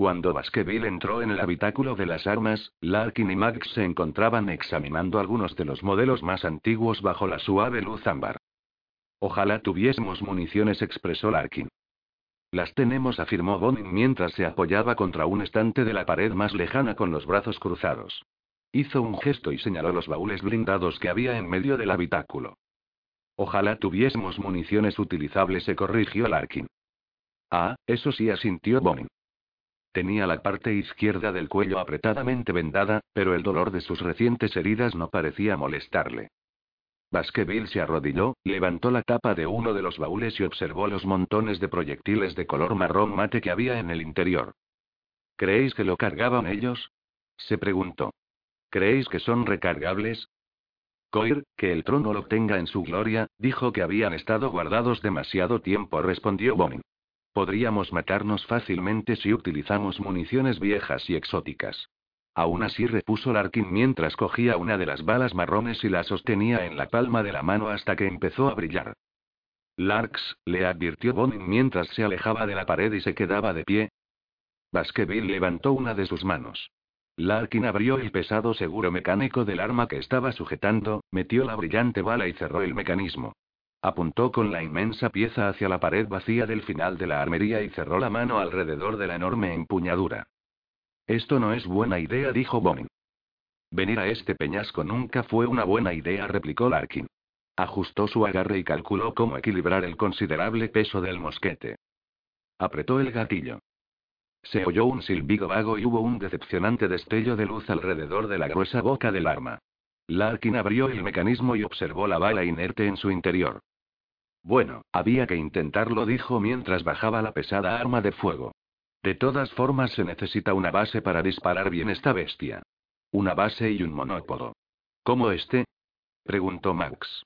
Cuando Baskerville entró en el habitáculo de las armas, Larkin y Max se encontraban examinando algunos de los modelos más antiguos bajo la suave luz ámbar. Ojalá tuviésemos municiones, expresó Larkin. Las tenemos, afirmó Bonin mientras se apoyaba contra un estante de la pared más lejana con los brazos cruzados. Hizo un gesto y señaló los baúles blindados que había en medio del habitáculo. Ojalá tuviésemos municiones utilizables, se corrigió Larkin. Ah, eso sí, asintió Bonin. Tenía la parte izquierda del cuello apretadamente vendada, pero el dolor de sus recientes heridas no parecía molestarle. Baskerville se arrodilló, levantó la tapa de uno de los baúles y observó los montones de proyectiles de color marrón mate que había en el interior. ¿Creéis que lo cargaban ellos? se preguntó. ¿Creéis que son recargables? Coir, que el trono lo tenga en su gloria, dijo que habían estado guardados demasiado tiempo, respondió Bonin. Podríamos matarnos fácilmente si utilizamos municiones viejas y exóticas. Aún así repuso Larkin mientras cogía una de las balas marrones y la sostenía en la palma de la mano hasta que empezó a brillar. Larks, le advirtió Bonin mientras se alejaba de la pared y se quedaba de pie. Baskerville levantó una de sus manos. Larkin abrió el pesado seguro mecánico del arma que estaba sujetando, metió la brillante bala y cerró el mecanismo. Apuntó con la inmensa pieza hacia la pared vacía del final de la armería y cerró la mano alrededor de la enorme empuñadura. Esto no es buena idea, dijo Bonin. Venir a este peñasco nunca fue una buena idea, replicó Larkin. Ajustó su agarre y calculó cómo equilibrar el considerable peso del mosquete. Apretó el gatillo. Se oyó un silbido vago y hubo un decepcionante destello de luz alrededor de la gruesa boca del arma. Larkin abrió el mecanismo y observó la bala inerte en su interior. Bueno, había que intentarlo, dijo mientras bajaba la pesada arma de fuego. De todas formas se necesita una base para disparar bien esta bestia. Una base y un monópodo. ¿Cómo este? preguntó Max.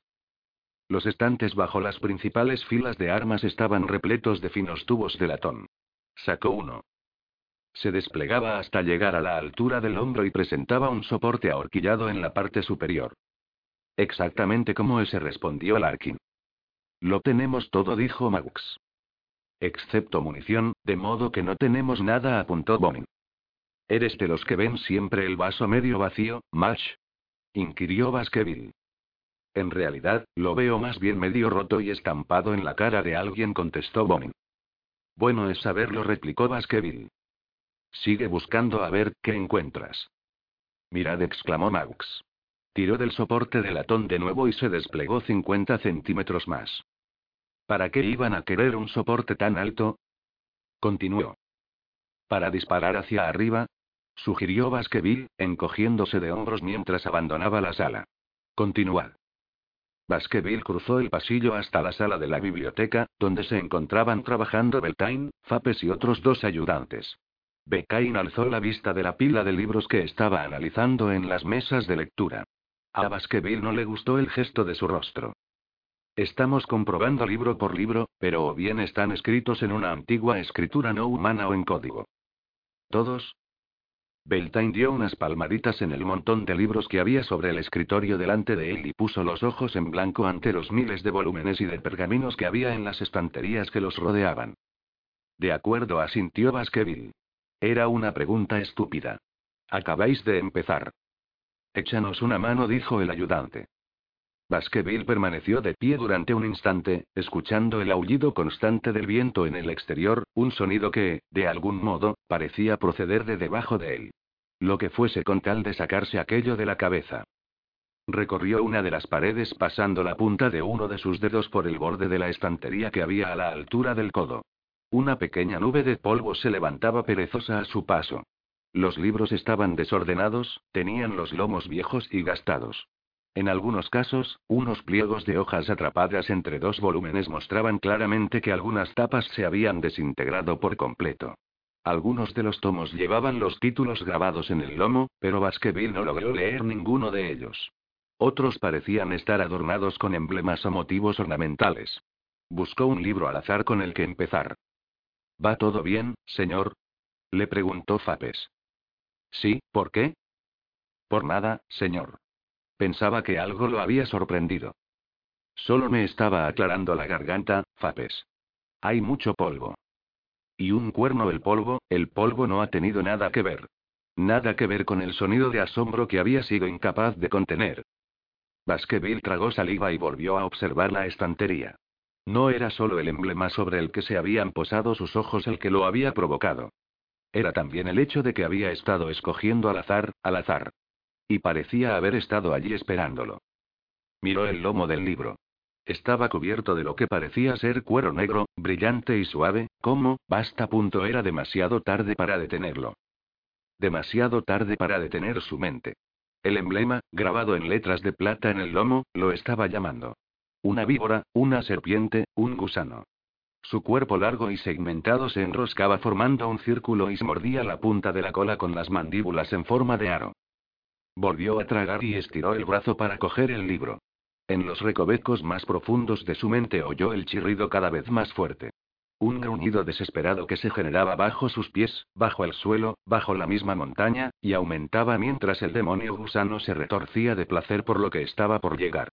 Los estantes bajo las principales filas de armas estaban repletos de finos tubos de latón. Sacó uno. Se desplegaba hasta llegar a la altura del hombro y presentaba un soporte ahorquillado en la parte superior. Exactamente como ese respondió Larkin. Lo tenemos todo, dijo Max. Excepto munición, de modo que no tenemos nada, apuntó Bonin. ¿Eres de los que ven siempre el vaso medio vacío, Marsh? inquirió Baskerville. En realidad, lo veo más bien medio roto y estampado en la cara de alguien, contestó Bonin. Bueno es saberlo, replicó Baskerville. Sigue buscando a ver qué encuentras. Mirad, exclamó Max. Tiró del soporte de latón de nuevo y se desplegó 50 centímetros más. ¿Para qué iban a querer un soporte tan alto? Continuó. Para disparar hacia arriba, sugirió Baskerville, encogiéndose de hombros mientras abandonaba la sala. Continuad. Baskerville cruzó el pasillo hasta la sala de la biblioteca, donde se encontraban trabajando Beltane, Fapes y otros dos ayudantes. Beltane alzó la vista de la pila de libros que estaba analizando en las mesas de lectura. A Baskerville no le gustó el gesto de su rostro. Estamos comprobando libro por libro, pero o bien están escritos en una antigua escritura no humana o en código. ¿Todos? Beltane dio unas palmaditas en el montón de libros que había sobre el escritorio delante de él y puso los ojos en blanco ante los miles de volúmenes y de pergaminos que había en las estanterías que los rodeaban. De acuerdo, asintió Baskerville. Era una pregunta estúpida. Acabáis de empezar. Échanos una mano, dijo el ayudante. Baskerville permaneció de pie durante un instante, escuchando el aullido constante del viento en el exterior, un sonido que, de algún modo, parecía proceder de debajo de él. Lo que fuese con tal de sacarse aquello de la cabeza. Recorrió una de las paredes pasando la punta de uno de sus dedos por el borde de la estantería que había a la altura del codo. Una pequeña nube de polvo se levantaba perezosa a su paso. Los libros estaban desordenados, tenían los lomos viejos y gastados. En algunos casos, unos pliegos de hojas atrapadas entre dos volúmenes mostraban claramente que algunas tapas se habían desintegrado por completo. Algunos de los tomos llevaban los títulos grabados en el lomo, pero Baskerville no logró leer ninguno de ellos. Otros parecían estar adornados con emblemas o motivos ornamentales. Buscó un libro al azar con el que empezar. ¿Va todo bien, señor? Le preguntó Fapes. Sí, ¿por qué? Por nada, señor. Pensaba que algo lo había sorprendido. Solo me estaba aclarando la garganta, Fapes. Hay mucho polvo. Y un cuerno el polvo, el polvo no ha tenido nada que ver. Nada que ver con el sonido de asombro que había sido incapaz de contener. Baskerville tragó saliva y volvió a observar la estantería. No era solo el emblema sobre el que se habían posado sus ojos el que lo había provocado. Era también el hecho de que había estado escogiendo al azar, al azar. Y parecía haber estado allí esperándolo. Miró el lomo del libro. Estaba cubierto de lo que parecía ser cuero negro, brillante y suave, como, basta punto era demasiado tarde para detenerlo. Demasiado tarde para detener su mente. El emblema, grabado en letras de plata en el lomo, lo estaba llamando. Una víbora, una serpiente, un gusano. Su cuerpo largo y segmentado se enroscaba formando un círculo y se mordía la punta de la cola con las mandíbulas en forma de aro. Volvió a tragar y estiró el brazo para coger el libro. En los recovecos más profundos de su mente oyó el chirrido cada vez más fuerte. Un gruñido desesperado que se generaba bajo sus pies, bajo el suelo, bajo la misma montaña, y aumentaba mientras el demonio gusano se retorcía de placer por lo que estaba por llegar.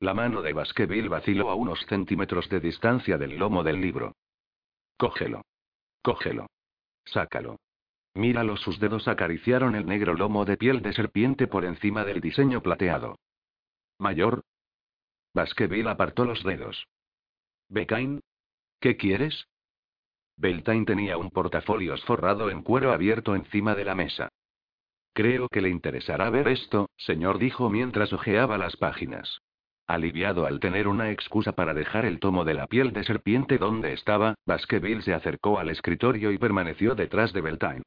La mano de Baskerville vaciló a unos centímetros de distancia del lomo del libro. Cógelo. Cógelo. Sácalo. Míralo, sus dedos acariciaron el negro lomo de piel de serpiente por encima del diseño plateado. Mayor. Baskerville apartó los dedos. Becain. ¿Qué quieres? Beltain tenía un portafolios forrado en cuero abierto encima de la mesa. Creo que le interesará ver esto, señor, dijo mientras hojeaba las páginas. Aliviado al tener una excusa para dejar el tomo de la piel de serpiente donde estaba, Baskerville se acercó al escritorio y permaneció detrás de Beltane.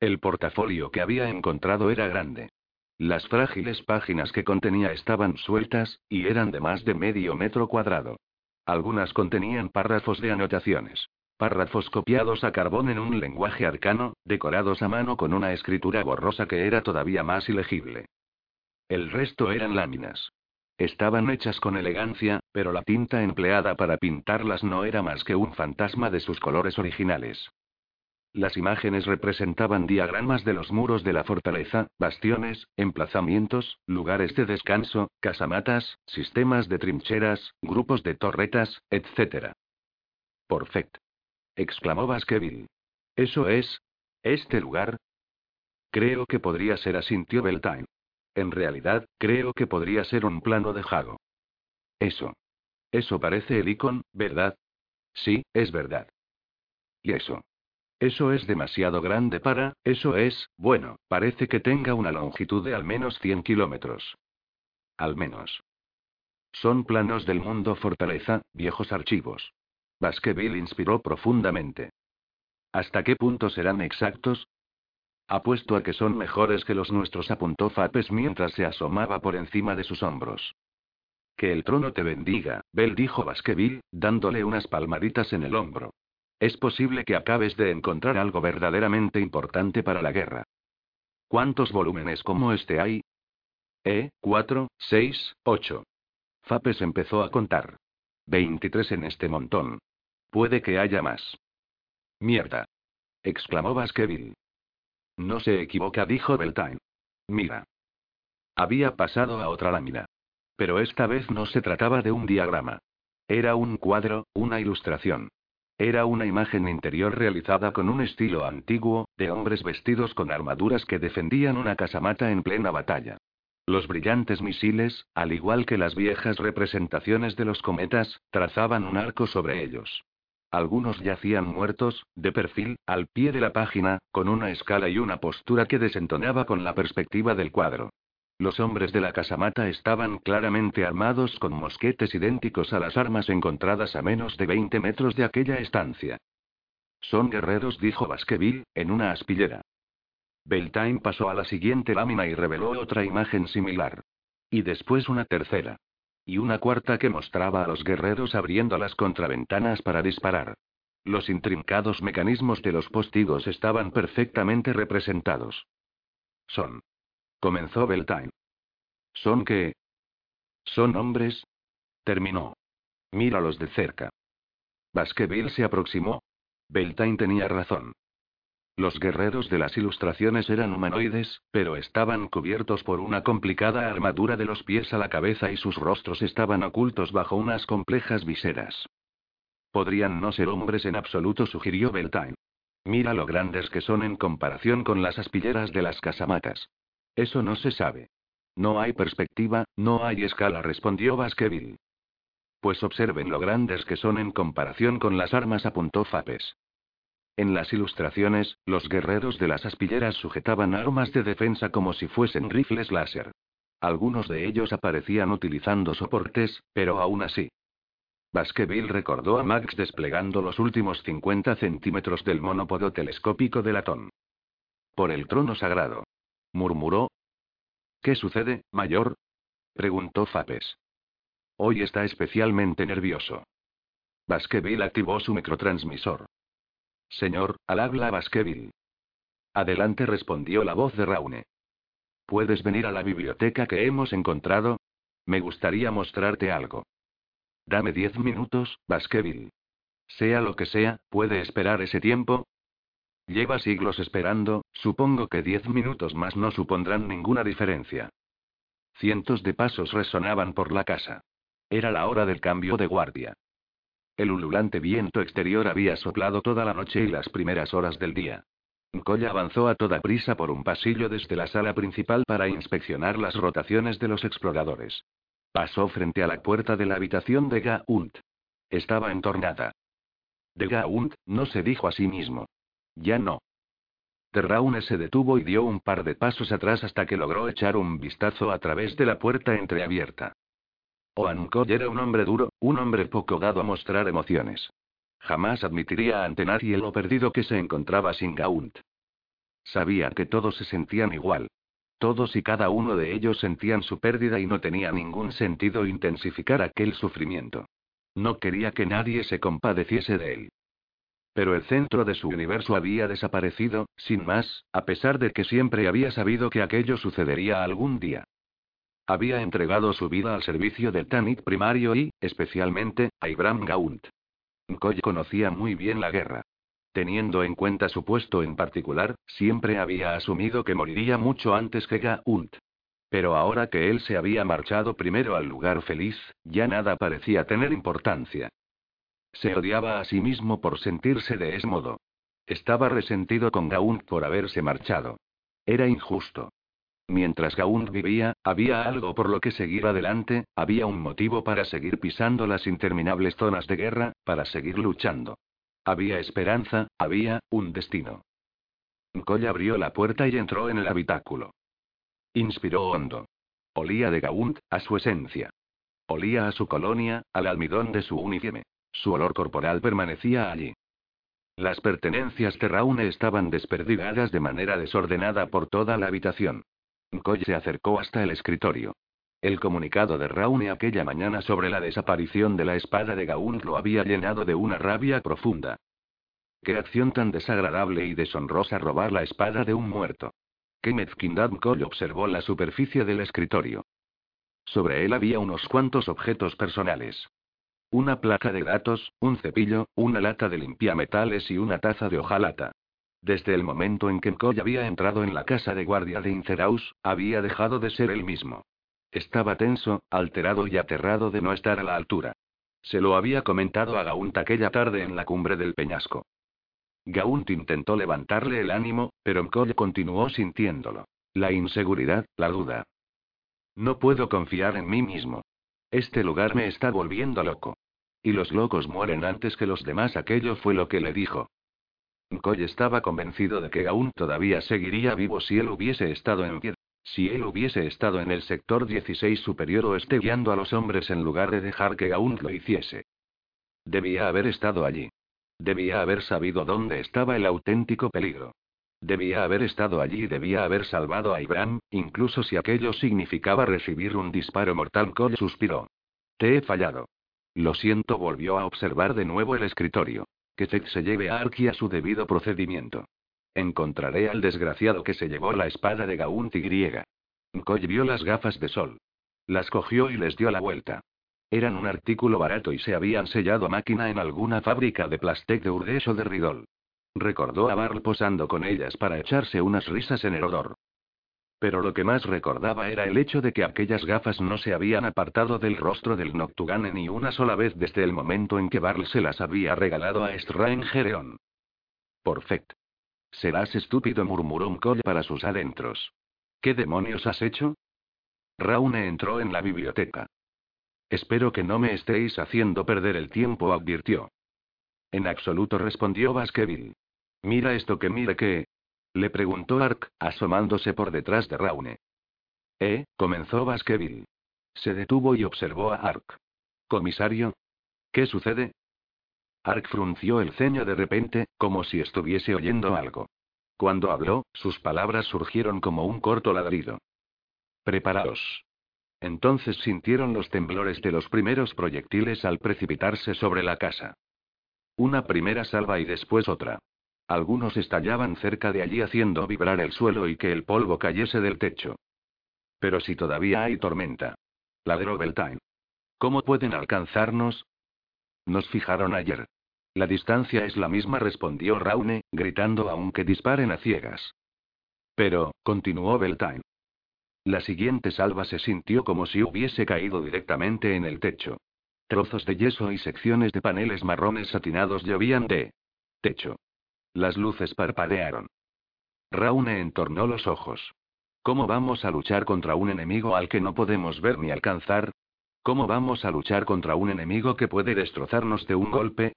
El portafolio que había encontrado era grande. Las frágiles páginas que contenía estaban sueltas, y eran de más de medio metro cuadrado. Algunas contenían párrafos de anotaciones. Párrafos copiados a carbón en un lenguaje arcano, decorados a mano con una escritura borrosa que era todavía más ilegible. El resto eran láminas. Estaban hechas con elegancia, pero la tinta empleada para pintarlas no era más que un fantasma de sus colores originales. Las imágenes representaban diagramas de los muros de la fortaleza, bastiones, emplazamientos, lugares de descanso, casamatas, sistemas de trincheras, grupos de torretas, etc. Perfecto. exclamó Baskerville. ¿Eso es? ¿Este lugar? Creo que podría ser, asintió Beltane. En realidad, creo que podría ser un plano de Jago. Eso. Eso parece el icon, ¿verdad? Sí, es verdad. ¿Y eso? Eso es demasiado grande para, eso es, bueno, parece que tenga una longitud de al menos 100 kilómetros. Al menos. Son planos del mundo fortaleza, viejos archivos. Baskerville inspiró profundamente. ¿Hasta qué punto serán exactos? Apuesto a que son mejores que los nuestros, apuntó Fapes mientras se asomaba por encima de sus hombros. Que el trono te bendiga, Bell dijo Baskerville, dándole unas palmaditas en el hombro. Es posible que acabes de encontrar algo verdaderamente importante para la guerra. ¿Cuántos volúmenes como este hay? Eh, cuatro, seis, ocho. Fapes empezó a contar. Veintitrés en este montón. Puede que haya más. Mierda. exclamó Baskerville. No se equivoca, dijo Beltane. Mira. Había pasado a otra lámina. Pero esta vez no se trataba de un diagrama. Era un cuadro, una ilustración. Era una imagen interior realizada con un estilo antiguo, de hombres vestidos con armaduras que defendían una casamata en plena batalla. Los brillantes misiles, al igual que las viejas representaciones de los cometas, trazaban un arco sobre ellos. Algunos yacían muertos, de perfil, al pie de la página, con una escala y una postura que desentonaba con la perspectiva del cuadro. Los hombres de la casamata estaban claramente armados con mosquetes idénticos a las armas encontradas a menos de 20 metros de aquella estancia. Son guerreros, dijo Baskerville, en una aspillera. Beltane pasó a la siguiente lámina y reveló otra imagen similar. Y después una tercera y una cuarta que mostraba a los guerreros abriendo las contraventanas para disparar. Los intrincados mecanismos de los postigos estaban perfectamente representados. Son. Comenzó Beltane. ¿Son qué? ¿Son hombres? Terminó. Míralos de cerca. Baskerville se aproximó. Beltane tenía razón. Los guerreros de las ilustraciones eran humanoides, pero estaban cubiertos por una complicada armadura de los pies a la cabeza y sus rostros estaban ocultos bajo unas complejas viseras. Podrían no ser hombres en absoluto, sugirió Beltane. Mira lo grandes que son en comparación con las aspilleras de las casamatas. Eso no se sabe. No hay perspectiva, no hay escala, respondió Baskerville. Pues observen lo grandes que son en comparación con las armas, apuntó Fapes. En las ilustraciones, los guerreros de las aspilleras sujetaban armas de defensa como si fuesen rifles láser. Algunos de ellos aparecían utilizando soportes, pero aún así. Baskerville recordó a Max desplegando los últimos 50 centímetros del monópodo telescópico de latón. Por el trono sagrado. Murmuró. ¿Qué sucede, mayor? preguntó Fapes. Hoy está especialmente nervioso. Baskerville activó su microtransmisor. Señor, al habla Baskerville. Adelante respondió la voz de Raune. ¿Puedes venir a la biblioteca que hemos encontrado? Me gustaría mostrarte algo. Dame diez minutos, Baskerville. Sea lo que sea, ¿puede esperar ese tiempo? Lleva siglos esperando, supongo que diez minutos más no supondrán ninguna diferencia. Cientos de pasos resonaban por la casa. Era la hora del cambio de guardia. El ululante viento exterior había soplado toda la noche y las primeras horas del día. Colla avanzó a toda prisa por un pasillo desde la sala principal para inspeccionar las rotaciones de los exploradores. Pasó frente a la puerta de la habitación de Gaunt. Estaba entornada. De Gaunt, no se dijo a sí mismo. Ya no. Terraune se detuvo y dio un par de pasos atrás hasta que logró echar un vistazo a través de la puerta entreabierta. Oankol era un hombre duro, un hombre poco dado a mostrar emociones. Jamás admitiría ante nadie lo perdido que se encontraba sin Gaunt. Sabía que todos se sentían igual. Todos y cada uno de ellos sentían su pérdida y no tenía ningún sentido intensificar aquel sufrimiento. No quería que nadie se compadeciese de él. Pero el centro de su universo había desaparecido, sin más, a pesar de que siempre había sabido que aquello sucedería algún día. Había entregado su vida al servicio del Tanit primario y, especialmente, a Ibram Gaunt. Koy conocía muy bien la guerra. Teniendo en cuenta su puesto en particular, siempre había asumido que moriría mucho antes que Gaunt. Pero ahora que él se había marchado primero al lugar feliz, ya nada parecía tener importancia. Se odiaba a sí mismo por sentirse de ese modo. Estaba resentido con Gaunt por haberse marchado. Era injusto. Mientras Gaunt vivía, había algo por lo que seguir adelante, había un motivo para seguir pisando las interminables zonas de guerra, para seguir luchando. Había esperanza, había, un destino. Coll abrió la puerta y entró en el habitáculo. Inspiró hondo. Olía de Gaunt, a su esencia. Olía a su colonia, al almidón de su uniforme. Su olor corporal permanecía allí. Las pertenencias de Raune estaban desperdigadas de manera desordenada por toda la habitación. Coy se acercó hasta el escritorio. El comunicado de Raune aquella mañana sobre la desaparición de la espada de Gaunt lo había llenado de una rabia profunda. Qué acción tan desagradable y deshonrosa robar la espada de un muerto. Qué mezquindad observó la superficie del escritorio. Sobre él había unos cuantos objetos personales. Una placa de datos, un cepillo, una lata de limpiametales y una taza de hojalata. Desde el momento en que Coy había entrado en la casa de guardia de Inceraus, había dejado de ser él mismo. Estaba tenso, alterado y aterrado de no estar a la altura. Se lo había comentado a Gaunt aquella tarde en la cumbre del peñasco. Gaunt intentó levantarle el ánimo, pero Coy continuó sintiéndolo. La inseguridad, la duda. No puedo confiar en mí mismo. Este lugar me está volviendo loco. Y los locos mueren antes que los demás, aquello fue lo que le dijo. Coy estaba convencido de que aún todavía seguiría vivo si él hubiese estado en pie. Si él hubiese estado en el sector 16 superior o esté guiando a los hombres en lugar de dejar que Gaunt lo hiciese. Debía haber estado allí. Debía haber sabido dónde estaba el auténtico peligro. Debía haber estado allí y debía haber salvado a Ibram, incluso si aquello significaba recibir un disparo mortal. Coy suspiró. Te he fallado. Lo siento, volvió a observar de nuevo el escritorio. Que Zed se lleve a Arki a su debido procedimiento. Encontraré al desgraciado que se llevó la espada de Gaunt y griega. Coy vio las gafas de sol. Las cogió y les dio la vuelta. Eran un artículo barato y se habían sellado máquina en alguna fábrica de plastec de Urdes o de Ridol. Recordó a Barl posando con ellas para echarse unas risas en el odor. Pero lo que más recordaba era el hecho de que aquellas gafas no se habían apartado del rostro del Noctugane ni una sola vez desde el momento en que Barl se las había regalado a Strangereon. Perfecto. Serás estúpido, murmuró Cole para sus adentros. ¿Qué demonios has hecho? Raune entró en la biblioteca. Espero que no me estéis haciendo perder el tiempo, advirtió. En absoluto respondió Baskerville. Mira esto que mire que. Le preguntó Ark, asomándose por detrás de Raune. Eh, comenzó Baskerville. Se detuvo y observó a Ark. Comisario. ¿Qué sucede? Ark frunció el ceño de repente, como si estuviese oyendo algo. Cuando habló, sus palabras surgieron como un corto ladrido. Preparaos. Entonces sintieron los temblores de los primeros proyectiles al precipitarse sobre la casa. Una primera salva y después otra. Algunos estallaban cerca de allí haciendo vibrar el suelo y que el polvo cayese del techo. Pero si todavía hay tormenta. Ladró Beltane. ¿Cómo pueden alcanzarnos? Nos fijaron ayer. La distancia es la misma, respondió Raune, gritando aunque disparen a ciegas. Pero, continuó Beltane. La siguiente salva se sintió como si hubiese caído directamente en el techo. Trozos de yeso y secciones de paneles marrones satinados llovían de techo. Las luces parpadearon. Raune entornó los ojos. ¿Cómo vamos a luchar contra un enemigo al que no podemos ver ni alcanzar? ¿Cómo vamos a luchar contra un enemigo que puede destrozarnos de un golpe?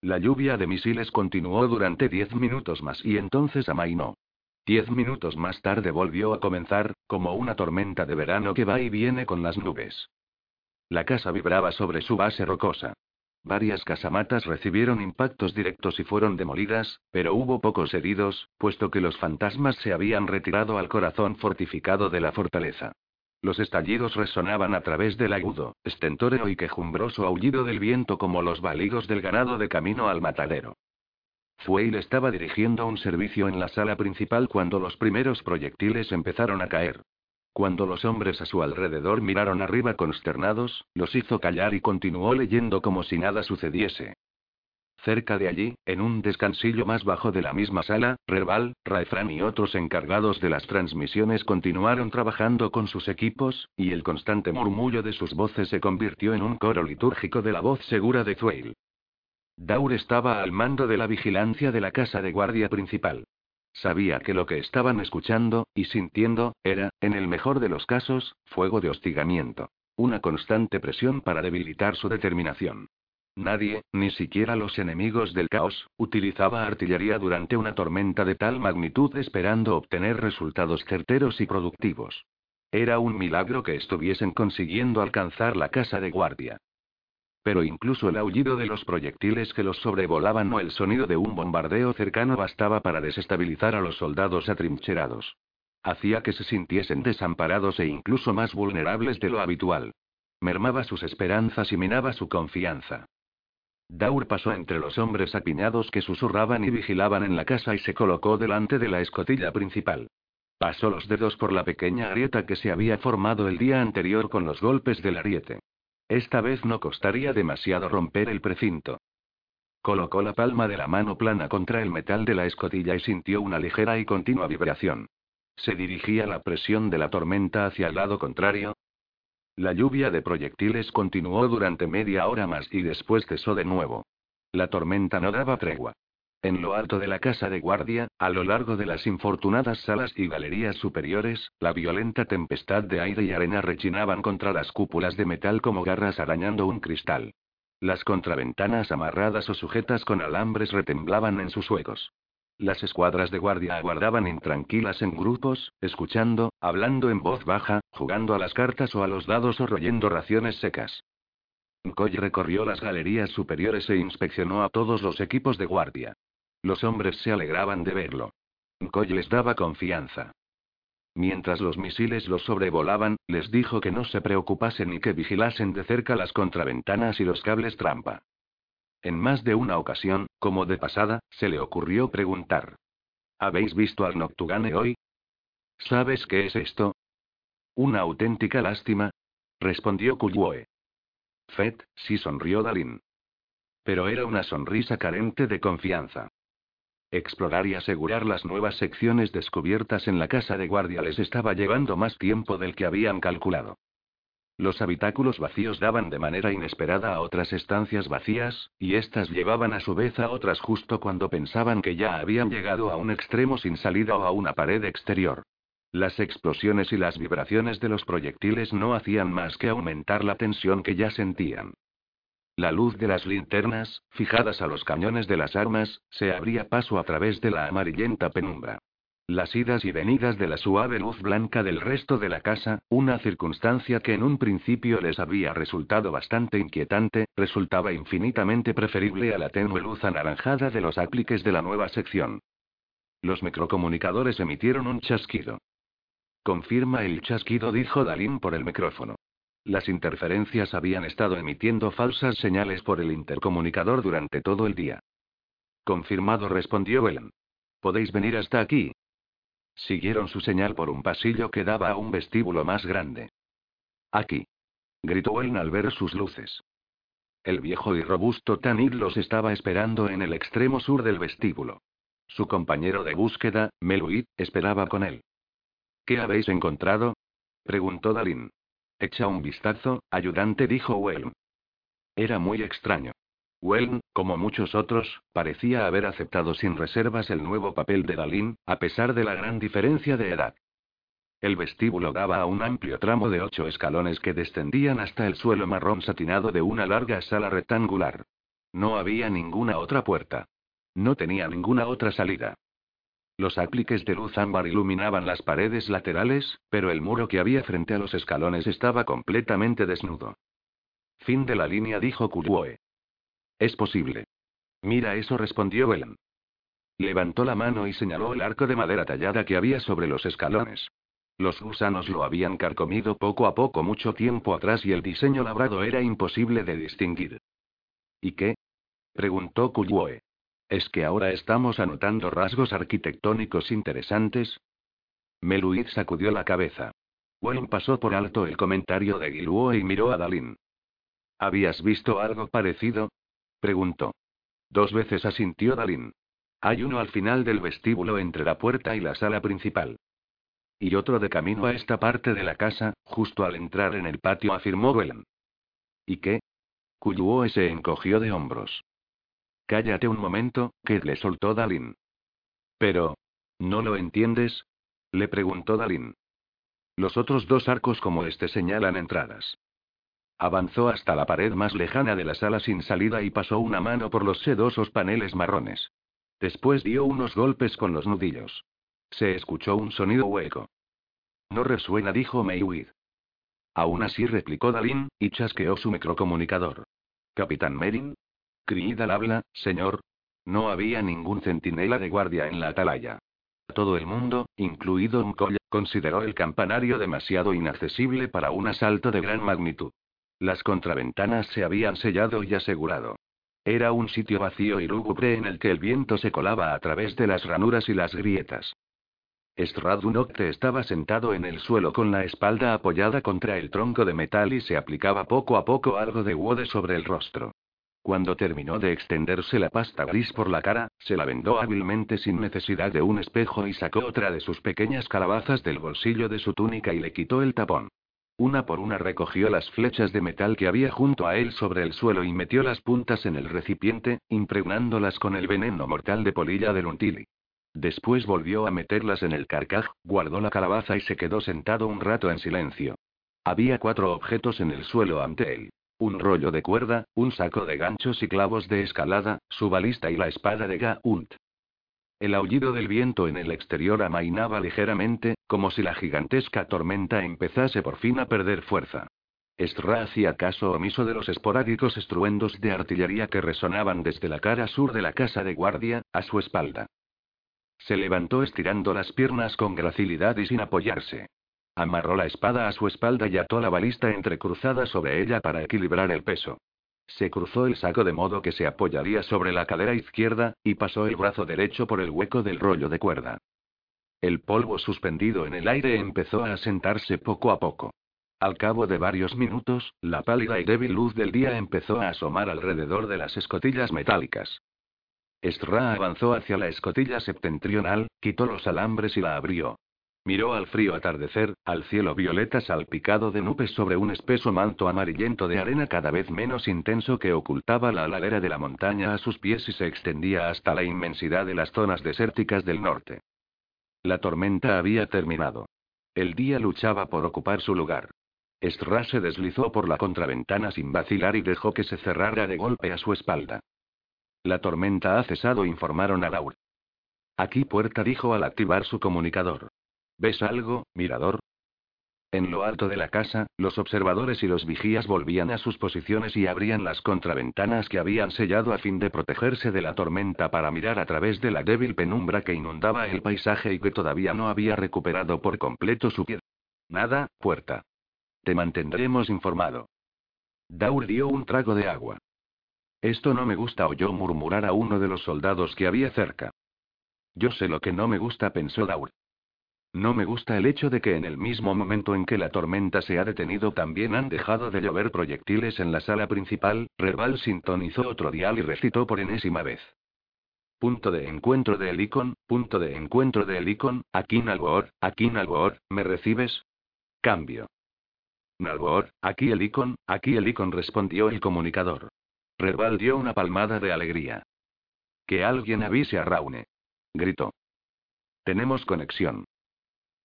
La lluvia de misiles continuó durante diez minutos más y entonces amainó. Diez minutos más tarde volvió a comenzar, como una tormenta de verano que va y viene con las nubes. La casa vibraba sobre su base rocosa. Varias casamatas recibieron impactos directos y fueron demolidas, pero hubo pocos heridos, puesto que los fantasmas se habían retirado al corazón fortificado de la fortaleza. Los estallidos resonaban a través del agudo, estentóreo y quejumbroso aullido del viento como los balidos del ganado de camino al matadero. Fueil estaba dirigiendo un servicio en la sala principal cuando los primeros proyectiles empezaron a caer. Cuando los hombres a su alrededor miraron arriba consternados, los hizo callar y continuó leyendo como si nada sucediese. Cerca de allí, en un descansillo más bajo de la misma sala, Reval, Raefran y otros encargados de las transmisiones continuaron trabajando con sus equipos, y el constante murmullo de sus voces se convirtió en un coro litúrgico de la voz segura de Thwail. Daur estaba al mando de la vigilancia de la casa de guardia principal. Sabía que lo que estaban escuchando, y sintiendo, era, en el mejor de los casos, fuego de hostigamiento. Una constante presión para debilitar su determinación. Nadie, ni siquiera los enemigos del caos, utilizaba artillería durante una tormenta de tal magnitud esperando obtener resultados certeros y productivos. Era un milagro que estuviesen consiguiendo alcanzar la casa de guardia. Pero incluso el aullido de los proyectiles que los sobrevolaban o el sonido de un bombardeo cercano bastaba para desestabilizar a los soldados atrincherados. Hacía que se sintiesen desamparados e incluso más vulnerables de lo habitual. Mermaba sus esperanzas y minaba su confianza. Daur pasó entre los hombres apiñados que susurraban y vigilaban en la casa y se colocó delante de la escotilla principal. Pasó los dedos por la pequeña grieta que se había formado el día anterior con los golpes del ariete. Esta vez no costaría demasiado romper el precinto. Colocó la palma de la mano plana contra el metal de la escotilla y sintió una ligera y continua vibración. Se dirigía la presión de la tormenta hacia el lado contrario. La lluvia de proyectiles continuó durante media hora más y después cesó de nuevo. La tormenta no daba tregua. En lo alto de la casa de guardia, a lo largo de las infortunadas salas y galerías superiores, la violenta tempestad de aire y arena rechinaban contra las cúpulas de metal como garras arañando un cristal. Las contraventanas amarradas o sujetas con alambres retemblaban en sus huecos. Las escuadras de guardia aguardaban intranquilas en grupos, escuchando, hablando en voz baja, jugando a las cartas o a los dados o royendo raciones secas. Coy recorrió las galerías superiores e inspeccionó a todos los equipos de guardia. Los hombres se alegraban de verlo. Coy les daba confianza. Mientras los misiles los sobrevolaban, les dijo que no se preocupasen y que vigilasen de cerca las contraventanas y los cables trampa. En más de una ocasión, como de pasada, se le ocurrió preguntar. ¿Habéis visto al Noctugane hoy? ¿Sabes qué es esto? Una auténtica lástima, respondió Kuyue. Fett, sí sonrió Dalin. Pero era una sonrisa carente de confianza. Explorar y asegurar las nuevas secciones descubiertas en la casa de guardia les estaba llevando más tiempo del que habían calculado. Los habitáculos vacíos daban de manera inesperada a otras estancias vacías, y éstas llevaban a su vez a otras justo cuando pensaban que ya habían llegado a un extremo sin salida o a una pared exterior. Las explosiones y las vibraciones de los proyectiles no hacían más que aumentar la tensión que ya sentían. La luz de las linternas, fijadas a los cañones de las armas, se abría paso a través de la amarillenta penumbra. Las idas y venidas de la suave luz blanca del resto de la casa, una circunstancia que en un principio les había resultado bastante inquietante, resultaba infinitamente preferible a la tenue luz anaranjada de los apliques de la nueva sección. Los microcomunicadores emitieron un chasquido. Confirma el chasquido, dijo Dalín por el micrófono. Las interferencias habían estado emitiendo falsas señales por el intercomunicador durante todo el día. Confirmado, respondió Ellen. ¿Podéis venir hasta aquí? Siguieron su señal por un pasillo que daba a un vestíbulo más grande. Aquí. Gritó Ellen al ver sus luces. El viejo y robusto Tanit los estaba esperando en el extremo sur del vestíbulo. Su compañero de búsqueda, Meluid, esperaba con él. ¿Qué habéis encontrado? preguntó Dalin. Echa un vistazo, ayudante, dijo Welm. Era muy extraño. Welm, como muchos otros, parecía haber aceptado sin reservas el nuevo papel de Dalin, a pesar de la gran diferencia de edad. El vestíbulo daba a un amplio tramo de ocho escalones que descendían hasta el suelo marrón satinado de una larga sala rectangular. No había ninguna otra puerta. No tenía ninguna otra salida. Los apliques de luz ámbar iluminaban las paredes laterales, pero el muro que había frente a los escalones estaba completamente desnudo. Fin de la línea, dijo Kulwoe. Es posible. Mira eso, respondió Ellen. Levantó la mano y señaló el arco de madera tallada que había sobre los escalones. Los gusanos lo habían carcomido poco a poco mucho tiempo atrás y el diseño labrado era imposible de distinguir. ¿Y qué? preguntó Kulwoe. ¿Es que ahora estamos anotando rasgos arquitectónicos interesantes? Meluid sacudió la cabeza. Wayne pasó por alto el comentario de Giluo y miró a Dalin. ¿Habías visto algo parecido? preguntó. Dos veces asintió Dalin. Hay uno al final del vestíbulo entre la puerta y la sala principal. Y otro de camino a esta parte de la casa, justo al entrar en el patio, afirmó Wellen. ¿Y qué? Kuyuo se encogió de hombros. Cállate un momento, que le soltó Dalin. Pero. ¿No lo entiendes? Le preguntó Dalin. Los otros dos arcos como este señalan entradas. Avanzó hasta la pared más lejana de la sala sin salida y pasó una mano por los sedosos paneles marrones. Después dio unos golpes con los nudillos. Se escuchó un sonido hueco. No resuena, dijo Mayweed. Aún así replicó Dalin, y chasqueó su microcomunicador. Capitán Merin, Creed al habla, señor. No había ningún centinela de guardia en la atalaya. Todo el mundo, incluido Mkoya, consideró el campanario demasiado inaccesible para un asalto de gran magnitud. Las contraventanas se habían sellado y asegurado. Era un sitio vacío y lúgubre en el que el viento se colaba a través de las ranuras y las grietas. Stradunocte estaba sentado en el suelo con la espalda apoyada contra el tronco de metal y se aplicaba poco a poco algo de wode sobre el rostro. Cuando terminó de extenderse la pasta gris por la cara, se la vendó hábilmente sin necesidad de un espejo y sacó otra de sus pequeñas calabazas del bolsillo de su túnica y le quitó el tapón. Una por una recogió las flechas de metal que había junto a él sobre el suelo y metió las puntas en el recipiente, impregnándolas con el veneno mortal de polilla del untili. Después volvió a meterlas en el carcaj, guardó la calabaza y se quedó sentado un rato en silencio. Había cuatro objetos en el suelo ante él. Un rollo de cuerda, un saco de ganchos y clavos de escalada, su balista y la espada de Gaunt. El aullido del viento en el exterior amainaba ligeramente, como si la gigantesca tormenta empezase por fin a perder fuerza. Stra hacía caso omiso de los esporádicos estruendos de artillería que resonaban desde la cara sur de la casa de guardia, a su espalda. Se levantó estirando las piernas con gracilidad y sin apoyarse. Amarró la espada a su espalda y ató la balista entrecruzada sobre ella para equilibrar el peso. Se cruzó el saco de modo que se apoyaría sobre la cadera izquierda, y pasó el brazo derecho por el hueco del rollo de cuerda. El polvo suspendido en el aire empezó a asentarse poco a poco. Al cabo de varios minutos, la pálida y débil luz del día empezó a asomar alrededor de las escotillas metálicas. Stra avanzó hacia la escotilla septentrional, quitó los alambres y la abrió. Miró al frío atardecer, al cielo violeta salpicado de nubes sobre un espeso manto amarillento de arena cada vez menos intenso que ocultaba la ladera de la montaña a sus pies y se extendía hasta la inmensidad de las zonas desérticas del norte. La tormenta había terminado. El día luchaba por ocupar su lugar. Stra se deslizó por la contraventana sin vacilar y dejó que se cerrara de golpe a su espalda. La tormenta ha cesado, informaron a Laura. Aquí puerta dijo al activar su comunicador. ¿Ves algo, mirador? En lo alto de la casa, los observadores y los vigías volvían a sus posiciones y abrían las contraventanas que habían sellado a fin de protegerse de la tormenta para mirar a través de la débil penumbra que inundaba el paisaje y que todavía no había recuperado por completo su piedra. Nada, puerta. Te mantendremos informado. Daur dio un trago de agua. Esto no me gusta, oyó murmurar a uno de los soldados que había cerca. Yo sé lo que no me gusta, pensó Daur. No me gusta el hecho de que en el mismo momento en que la tormenta se ha detenido también han dejado de llover proyectiles en la sala principal. Reval sintonizó otro dial y recitó por enésima vez. Punto de encuentro de Helicon, punto de encuentro de Helicon, aquí Nalbor, aquí Nalbor, ¿me recibes? Cambio. Nalbor, aquí Helicon, aquí Helicon respondió el comunicador. Reval dio una palmada de alegría. Que alguien avise a Raune. Gritó. Tenemos conexión.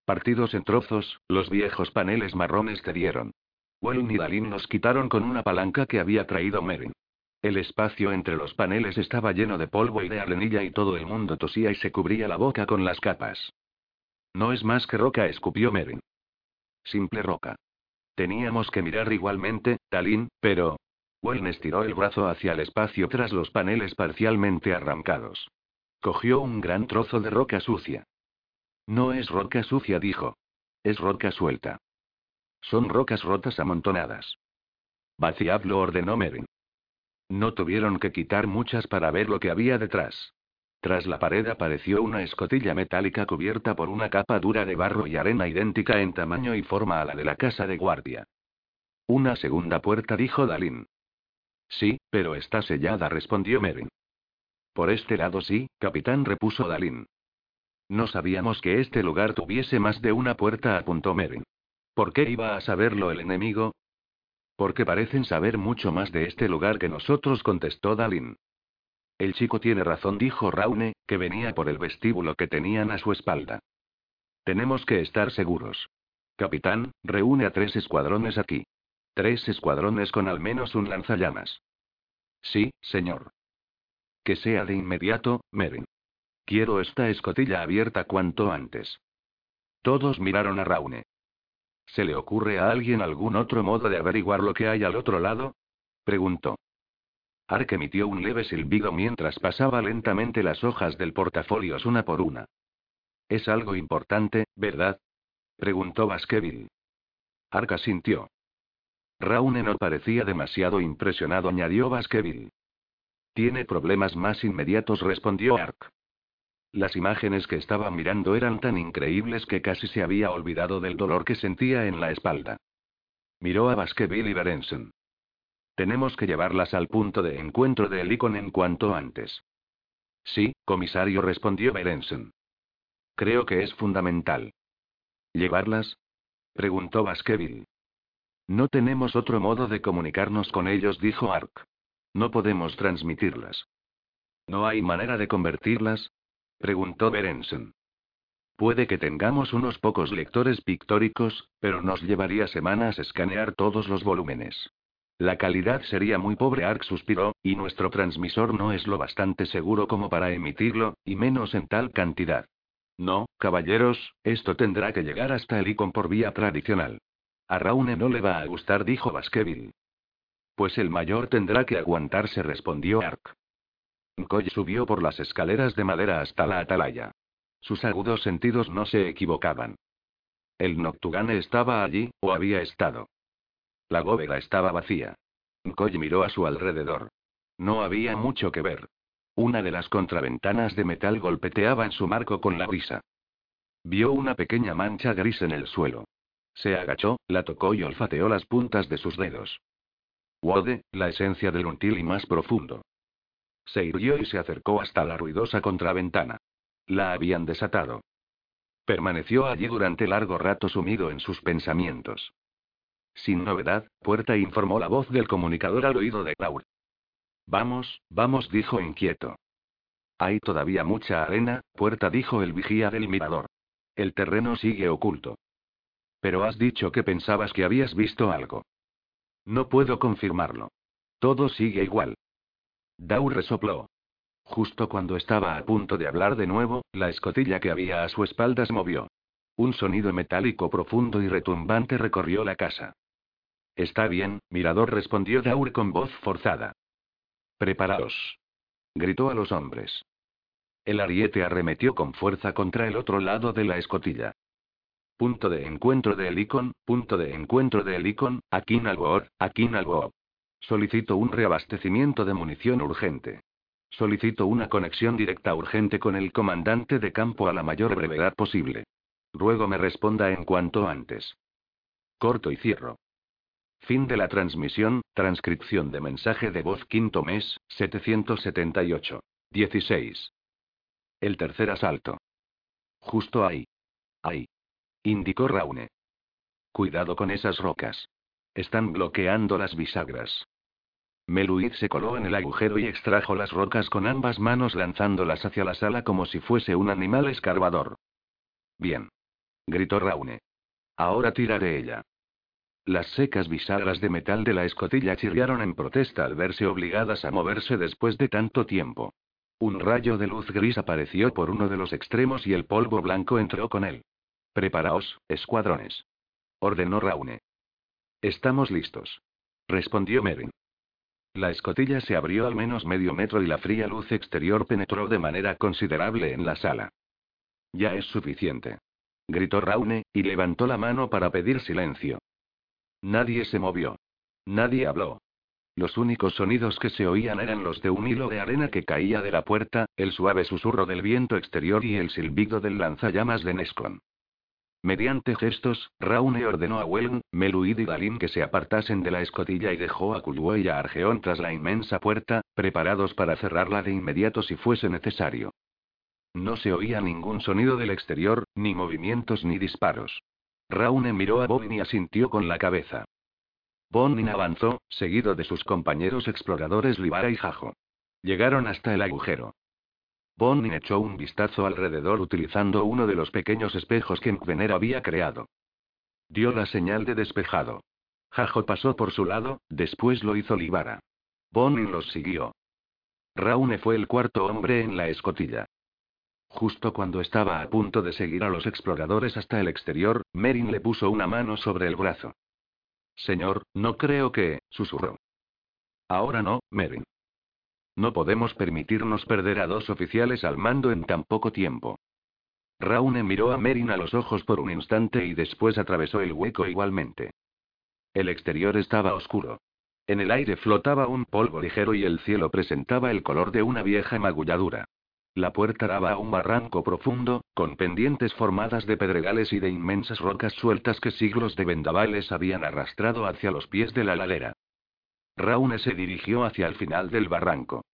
Partidos en trozos, los viejos paneles marrones dieron. Well y Dalin nos quitaron con una palanca que había traído Merin. El espacio entre los paneles estaba lleno de polvo y de arenilla y todo el mundo tosía y se cubría la boca con las capas. No es más que roca, escupió Merin. Simple roca. Teníamos que mirar igualmente, Talin, pero... Wellen estiró el brazo hacia el espacio tras los paneles parcialmente arrancados. Cogió un gran trozo de roca sucia. No es roca sucia, dijo. Es roca suelta. Son rocas rotas amontonadas. Vaciadlo, ordenó Merin. No tuvieron que quitar muchas para ver lo que había detrás. Tras la pared apareció una escotilla metálica cubierta por una capa dura de barro y arena idéntica en tamaño y forma a la de la casa de guardia. Una segunda puerta, dijo Dalin. Sí, pero está sellada, respondió Merin. Por este lado sí, capitán, repuso Dalin. No sabíamos que este lugar tuviese más de una puerta, apuntó Merin. ¿Por qué iba a saberlo el enemigo? Porque parecen saber mucho más de este lugar que nosotros, contestó Dalin. El chico tiene razón, dijo Raune, que venía por el vestíbulo que tenían a su espalda. Tenemos que estar seguros. Capitán, reúne a tres escuadrones aquí. Tres escuadrones con al menos un lanzallamas. Sí, señor. Que sea de inmediato, Merin. Quiero esta escotilla abierta cuanto antes. Todos miraron a Raune. ¿Se le ocurre a alguien algún otro modo de averiguar lo que hay al otro lado? preguntó. Ark emitió un leve silbido mientras pasaba lentamente las hojas del portafolio una por una. Es algo importante, ¿verdad? preguntó Baskerville. Ark asintió. Raune no parecía demasiado impresionado, añadió Baskerville. Tiene problemas más inmediatos, respondió Ark. Las imágenes que estaba mirando eran tan increíbles que casi se había olvidado del dolor que sentía en la espalda. Miró a Baskerville y Berenson. Tenemos que llevarlas al punto de encuentro de Helicon en cuanto antes. Sí, comisario, respondió Berenson. Creo que es fundamental. ¿Llevarlas? preguntó Baskerville. No tenemos otro modo de comunicarnos con ellos, dijo Ark. No podemos transmitirlas. ¿No hay manera de convertirlas? Preguntó Berenson. Puede que tengamos unos pocos lectores pictóricos, pero nos llevaría semanas escanear todos los volúmenes. La calidad sería muy pobre, Ark suspiró, y nuestro transmisor no es lo bastante seguro como para emitirlo, y menos en tal cantidad. No, caballeros, esto tendrá que llegar hasta el icon por vía tradicional. A Raune no le va a gustar, dijo Baskerville. Pues el mayor tendrá que aguantarse, respondió Ark. Koy subió por las escaleras de madera hasta la atalaya. Sus agudos sentidos no se equivocaban. El Noctugane estaba allí, o había estado. La bóveda estaba vacía. Koy miró a su alrededor. No había mucho que ver. Una de las contraventanas de metal golpeteaba en su marco con la brisa. Vio una pequeña mancha gris en el suelo. Se agachó, la tocó y olfateó las puntas de sus dedos. Wode, la esencia del until y más profundo. Se irguió y se acercó hasta la ruidosa contraventana. La habían desatado. Permaneció allí durante largo rato sumido en sus pensamientos. Sin novedad, Puerta informó la voz del comunicador al oído de Cloud. Vamos, vamos, dijo inquieto. Hay todavía mucha arena, Puerta dijo el vigía del mirador. El terreno sigue oculto. Pero has dicho que pensabas que habías visto algo. No puedo confirmarlo. Todo sigue igual. Daur resopló. Justo cuando estaba a punto de hablar de nuevo, la escotilla que había a su espalda se movió. Un sonido metálico profundo y retumbante recorrió la casa. Está bien, mirador respondió Daur con voz forzada. Preparaos. Gritó a los hombres. El ariete arremetió con fuerza contra el otro lado de la escotilla. Punto de encuentro de Helicon, punto de encuentro de Helicon, Akin Alboor, Akin. Solicito un reabastecimiento de munición urgente. Solicito una conexión directa urgente con el comandante de campo a la mayor brevedad posible. Ruego me responda en cuanto antes. Corto y cierro. Fin de la transmisión, transcripción de mensaje de voz quinto mes, 778. 16. El tercer asalto. Justo ahí. Ahí. Indicó Raune. Cuidado con esas rocas. Están bloqueando las bisagras. Meluid se coló en el agujero y extrajo las rocas con ambas manos lanzándolas hacia la sala como si fuese un animal escarbador. Bien. Gritó Raune. Ahora tira de ella. Las secas bisagras de metal de la escotilla chirriaron en protesta al verse obligadas a moverse después de tanto tiempo. Un rayo de luz gris apareció por uno de los extremos y el polvo blanco entró con él. Preparaos, escuadrones. Ordenó Raune. Estamos listos. Respondió Merin. La escotilla se abrió al menos medio metro y la fría luz exterior penetró de manera considerable en la sala. Ya es suficiente. Gritó Raune, y levantó la mano para pedir silencio. Nadie se movió. Nadie habló. Los únicos sonidos que se oían eran los de un hilo de arena que caía de la puerta, el suave susurro del viento exterior y el silbido del lanzallamas de Nescon. Mediante gestos, Raune ordenó a Wellen, Meluid y Dalin que se apartasen de la escotilla y dejó a Kulue y a Argeón tras la inmensa puerta, preparados para cerrarla de inmediato si fuese necesario. No se oía ningún sonido del exterior, ni movimientos ni disparos. Raune miró a Bonin y asintió con la cabeza. Bonin avanzó, seguido de sus compañeros exploradores Libara y Jajo. Llegaron hasta el agujero. Bonin echó un vistazo alrededor utilizando uno de los pequeños espejos que Mkvener había creado. Dio la señal de despejado. Jajo pasó por su lado, después lo hizo Libara. Bonin los siguió. Raune fue el cuarto hombre en la escotilla. Justo cuando estaba a punto de seguir a los exploradores hasta el exterior, Merin le puso una mano sobre el brazo. Señor, no creo que, susurró. Ahora no, Merin. No podemos permitirnos perder a dos oficiales al mando en tan poco tiempo. Raune miró a Merin a los ojos por un instante y después atravesó el hueco igualmente. El exterior estaba oscuro. En el aire flotaba un polvo ligero y el cielo presentaba el color de una vieja magulladura. La puerta daba a un barranco profundo, con pendientes formadas de pedregales y de inmensas rocas sueltas que siglos de vendavales habían arrastrado hacia los pies de la ladera. Raune se dirigió hacia el final del barranco.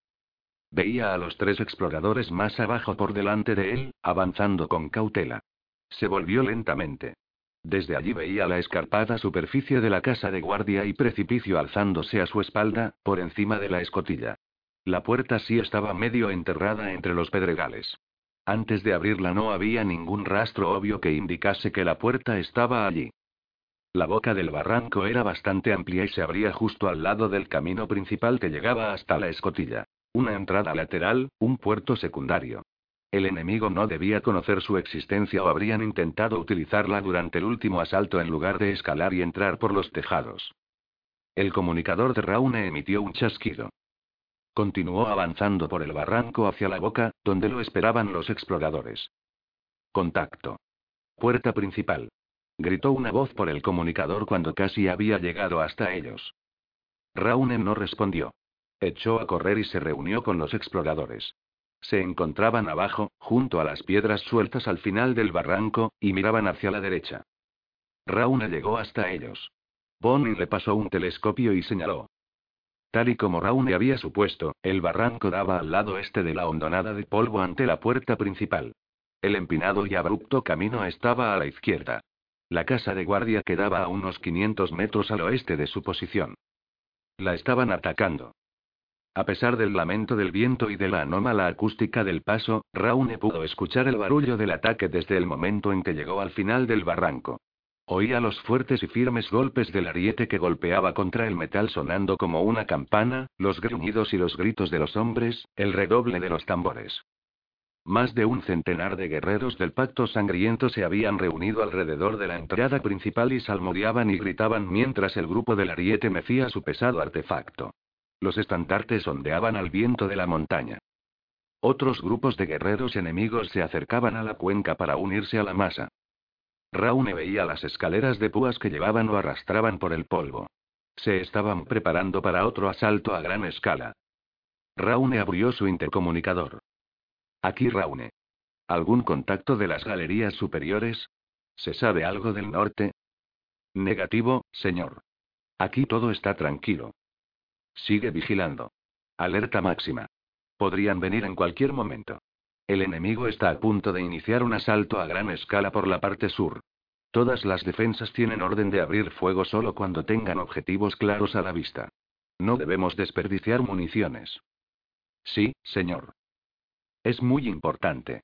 Veía a los tres exploradores más abajo por delante de él, avanzando con cautela. Se volvió lentamente. Desde allí veía la escarpada superficie de la casa de guardia y precipicio alzándose a su espalda, por encima de la escotilla. La puerta sí estaba medio enterrada entre los pedregales. Antes de abrirla no había ningún rastro obvio que indicase que la puerta estaba allí. La boca del barranco era bastante amplia y se abría justo al lado del camino principal que llegaba hasta la escotilla. Una entrada lateral, un puerto secundario. El enemigo no debía conocer su existencia o habrían intentado utilizarla durante el último asalto en lugar de escalar y entrar por los tejados. El comunicador de Raune emitió un chasquido. Continuó avanzando por el barranco hacia la boca, donde lo esperaban los exploradores. Contacto. Puerta principal. Gritó una voz por el comunicador cuando casi había llegado hasta ellos. Raune no respondió. Echó a correr y se reunió con los exploradores. Se encontraban abajo, junto a las piedras sueltas al final del barranco, y miraban hacia la derecha. Raune llegó hasta ellos. Bonnie le pasó un telescopio y señaló. Tal y como Raune había supuesto, el barranco daba al lado este de la hondonada de polvo ante la puerta principal. El empinado y abrupto camino estaba a la izquierda. La casa de guardia quedaba a unos 500 metros al oeste de su posición. La estaban atacando. A pesar del lamento del viento y de la anómala acústica del paso, Raune pudo escuchar el barullo del ataque desde el momento en que llegó al final del barranco. Oía los fuertes y firmes golpes del ariete que golpeaba contra el metal sonando como una campana, los gruñidos y los gritos de los hombres, el redoble de los tambores. Más de un centenar de guerreros del pacto sangriento se habían reunido alrededor de la entrada principal y salmodiaban y gritaban mientras el grupo del ariete mecía su pesado artefacto. Los estandartes ondeaban al viento de la montaña. Otros grupos de guerreros enemigos se acercaban a la cuenca para unirse a la masa. Raune veía las escaleras de púas que llevaban o arrastraban por el polvo. Se estaban preparando para otro asalto a gran escala. Raune abrió su intercomunicador. Aquí Raune. ¿Algún contacto de las galerías superiores? ¿Se sabe algo del norte? Negativo, señor. Aquí todo está tranquilo. Sigue vigilando. Alerta máxima. Podrían venir en cualquier momento. El enemigo está a punto de iniciar un asalto a gran escala por la parte sur. Todas las defensas tienen orden de abrir fuego solo cuando tengan objetivos claros a la vista. No debemos desperdiciar municiones. Sí, señor. Es muy importante.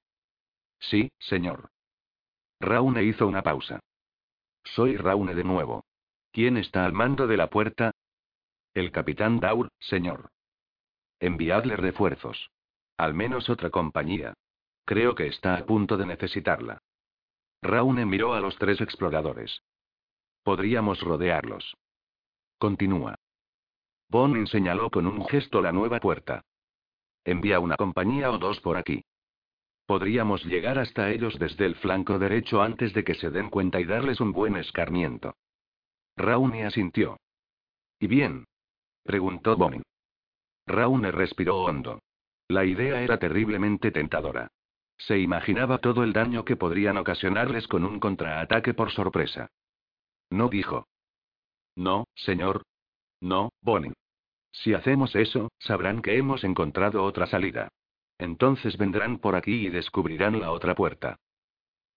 Sí, señor. Raune hizo una pausa. Soy Raune de nuevo. ¿Quién está al mando de la puerta? El capitán Daur, señor. Enviadle refuerzos. Al menos otra compañía. Creo que está a punto de necesitarla. Raune miró a los tres exploradores. Podríamos rodearlos. Continúa. Bonin señaló con un gesto la nueva puerta. Envía una compañía o dos por aquí. Podríamos llegar hasta ellos desde el flanco derecho antes de que se den cuenta y darles un buen escarmiento. Raune asintió. ¿Y bien? preguntó Bonin. Raune respiró hondo. La idea era terriblemente tentadora. Se imaginaba todo el daño que podrían ocasionarles con un contraataque por sorpresa. No dijo. No, señor. No, Bonin. Si hacemos eso, sabrán que hemos encontrado otra salida. Entonces vendrán por aquí y descubrirán la otra puerta.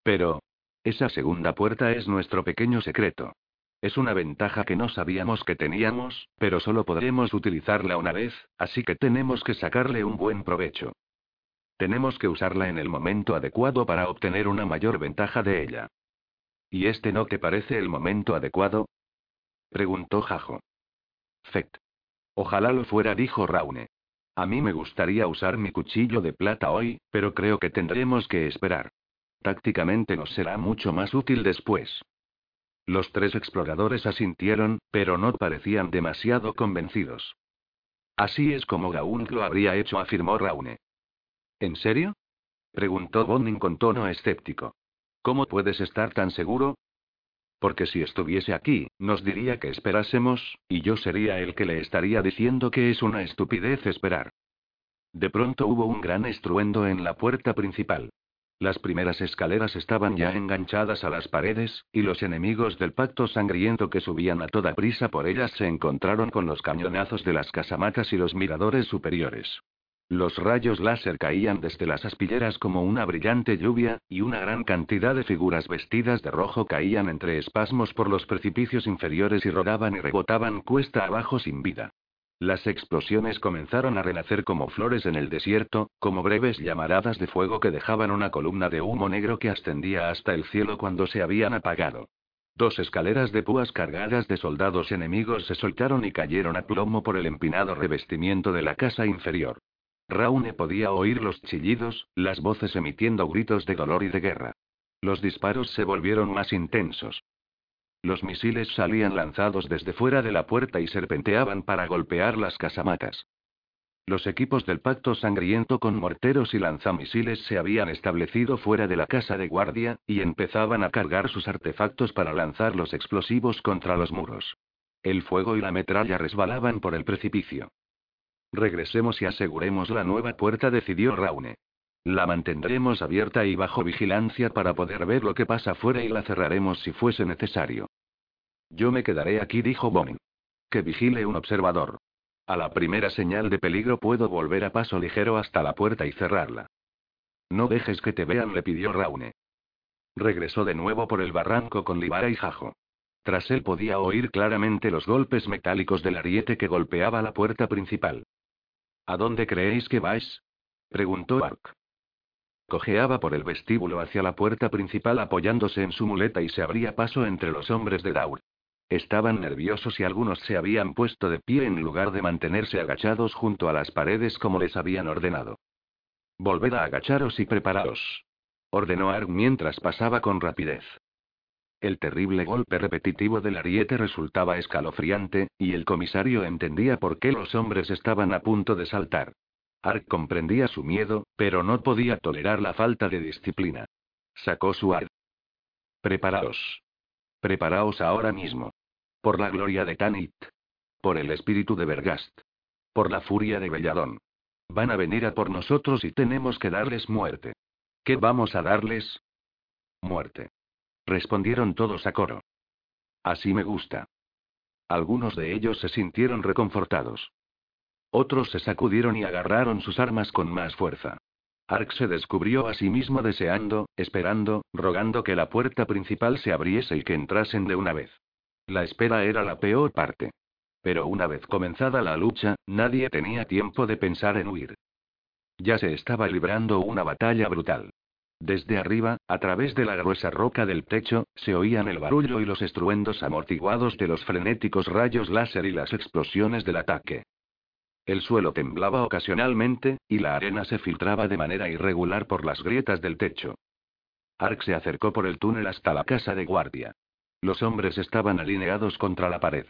Pero... Esa segunda puerta es nuestro pequeño secreto. Es una ventaja que no sabíamos que teníamos, pero solo podremos utilizarla una vez, así que tenemos que sacarle un buen provecho. Tenemos que usarla en el momento adecuado para obtener una mayor ventaja de ella. ¿Y este no te parece el momento adecuado? preguntó Jajo. Fect. Ojalá lo fuera, dijo Raune. A mí me gustaría usar mi cuchillo de plata hoy, pero creo que tendremos que esperar. Tácticamente nos será mucho más útil después. Los tres exploradores asintieron, pero no parecían demasiado convencidos. Así es como Gaun lo habría hecho, afirmó Raune. ¿En serio? preguntó Bonning con tono escéptico. ¿Cómo puedes estar tan seguro? Porque si estuviese aquí, nos diría que esperásemos, y yo sería el que le estaría diciendo que es una estupidez esperar. De pronto hubo un gran estruendo en la puerta principal. Las primeras escaleras estaban ya enganchadas a las paredes, y los enemigos del pacto sangriento que subían a toda prisa por ellas se encontraron con los cañonazos de las casamatas y los miradores superiores. Los rayos láser caían desde las aspilleras como una brillante lluvia, y una gran cantidad de figuras vestidas de rojo caían entre espasmos por los precipicios inferiores y rodaban y rebotaban cuesta abajo sin vida. Las explosiones comenzaron a renacer como flores en el desierto, como breves llamaradas de fuego que dejaban una columna de humo negro que ascendía hasta el cielo cuando se habían apagado. Dos escaleras de púas cargadas de soldados enemigos se soltaron y cayeron a plomo por el empinado revestimiento de la casa inferior. Raune podía oír los chillidos, las voces emitiendo gritos de dolor y de guerra. Los disparos se volvieron más intensos. Los misiles salían lanzados desde fuera de la puerta y serpenteaban para golpear las casamatas. Los equipos del pacto sangriento con morteros y lanzamisiles se habían establecido fuera de la casa de guardia, y empezaban a cargar sus artefactos para lanzar los explosivos contra los muros. El fuego y la metralla resbalaban por el precipicio. Regresemos y aseguremos la nueva puerta, decidió Raune. La mantendremos abierta y bajo vigilancia para poder ver lo que pasa fuera y la cerraremos si fuese necesario. Yo me quedaré aquí, dijo Bonin. Que vigile un observador. A la primera señal de peligro puedo volver a paso ligero hasta la puerta y cerrarla. No dejes que te vean, le pidió Raune. Regresó de nuevo por el barranco con Libara y Jajo. Tras él podía oír claramente los golpes metálicos del ariete que golpeaba la puerta principal. ¿A dónde creéis que vais? preguntó Ark. Cojeaba por el vestíbulo hacia la puerta principal apoyándose en su muleta y se abría paso entre los hombres de Daur. Estaban nerviosos y algunos se habían puesto de pie en lugar de mantenerse agachados junto a las paredes como les habían ordenado. Volved a agacharos y preparaos. Ordenó Ark mientras pasaba con rapidez. El terrible golpe repetitivo del ariete resultaba escalofriante, y el comisario entendía por qué los hombres estaban a punto de saltar. Ark comprendía su miedo, pero no podía tolerar la falta de disciplina. Sacó su ar. Preparaos. Preparaos ahora mismo. Por la gloria de Tanit. Por el espíritu de Bergast. Por la furia de Belladón. Van a venir a por nosotros y tenemos que darles muerte. ¿Qué vamos a darles? Muerte. Respondieron todos a coro. Así me gusta. Algunos de ellos se sintieron reconfortados. Otros se sacudieron y agarraron sus armas con más fuerza. Ark se descubrió a sí mismo deseando, esperando, rogando que la puerta principal se abriese y que entrasen de una vez. La espera era la peor parte. Pero una vez comenzada la lucha, nadie tenía tiempo de pensar en huir. Ya se estaba librando una batalla brutal. Desde arriba, a través de la gruesa roca del techo, se oían el barullo y los estruendos amortiguados de los frenéticos rayos láser y las explosiones del ataque. El suelo temblaba ocasionalmente, y la arena se filtraba de manera irregular por las grietas del techo. Ark se acercó por el túnel hasta la casa de guardia. Los hombres estaban alineados contra la pared.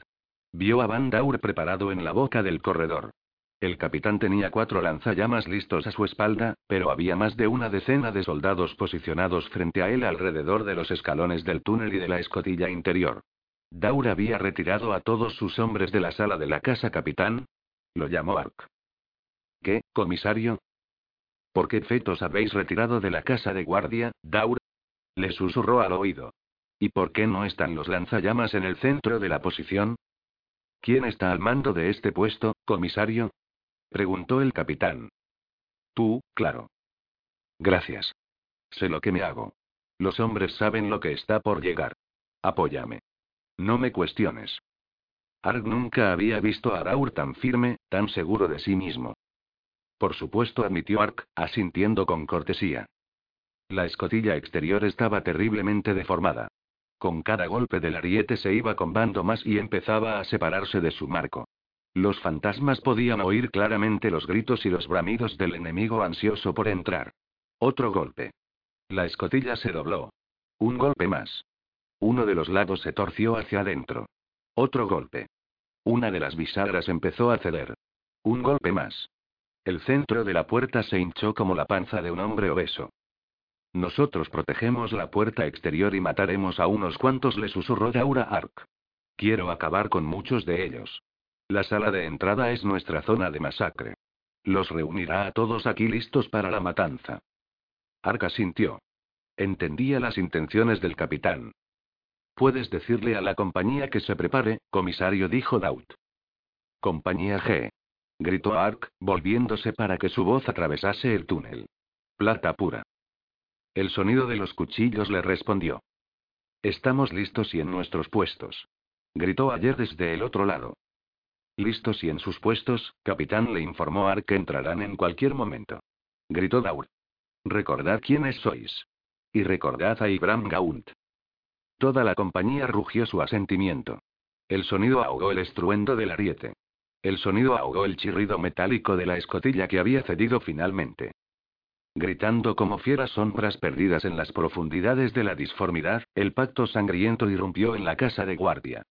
Vio a Van Daur preparado en la boca del corredor. El capitán tenía cuatro lanzallamas listos a su espalda, pero había más de una decena de soldados posicionados frente a él alrededor de los escalones del túnel y de la escotilla interior. Daur había retirado a todos sus hombres de la sala de la casa capitán. Lo llamó Ark. ¿Qué, comisario? ¿Por qué fetos habéis retirado de la casa de guardia, Daur? Le susurró al oído. ¿Y por qué no están los lanzallamas en el centro de la posición? ¿Quién está al mando de este puesto, comisario? Preguntó el capitán. Tú, claro. Gracias. Sé lo que me hago. Los hombres saben lo que está por llegar. Apóyame. No me cuestiones. Arg nunca había visto a Raur tan firme, tan seguro de sí mismo. Por supuesto, admitió Ark, asintiendo con cortesía. La escotilla exterior estaba terriblemente deformada. Con cada golpe del ariete se iba combando más y empezaba a separarse de su marco. Los fantasmas podían oír claramente los gritos y los bramidos del enemigo ansioso por entrar. Otro golpe. La escotilla se dobló. Un golpe más. Uno de los lados se torció hacia adentro. Otro golpe. Una de las bisagras empezó a ceder. Un golpe más. El centro de la puerta se hinchó como la panza de un hombre obeso. Nosotros protegemos la puerta exterior y mataremos a unos cuantos, le susurró Daura Ark. Quiero acabar con muchos de ellos. La sala de entrada es nuestra zona de masacre. Los reunirá a todos aquí listos para la matanza. Arca sintió. Entendía las intenciones del capitán. Puedes decirle a la compañía que se prepare, comisario, dijo Daut. Compañía G. Gritó Ark, volviéndose para que su voz atravesase el túnel. Plata pura. El sonido de los cuchillos le respondió. Estamos listos y en nuestros puestos. Gritó ayer desde el otro lado. Listos y en sus puestos, capitán le informó Ark que entrarán en cualquier momento. Gritó Daur. Recordad quiénes sois. Y recordad a Ibram Gaunt. Toda la compañía rugió su asentimiento. El sonido ahogó el estruendo del ariete. El sonido ahogó el chirrido metálico de la escotilla que había cedido finalmente. Gritando como fieras sombras perdidas en las profundidades de la disformidad, el pacto sangriento irrumpió en la casa de guardia.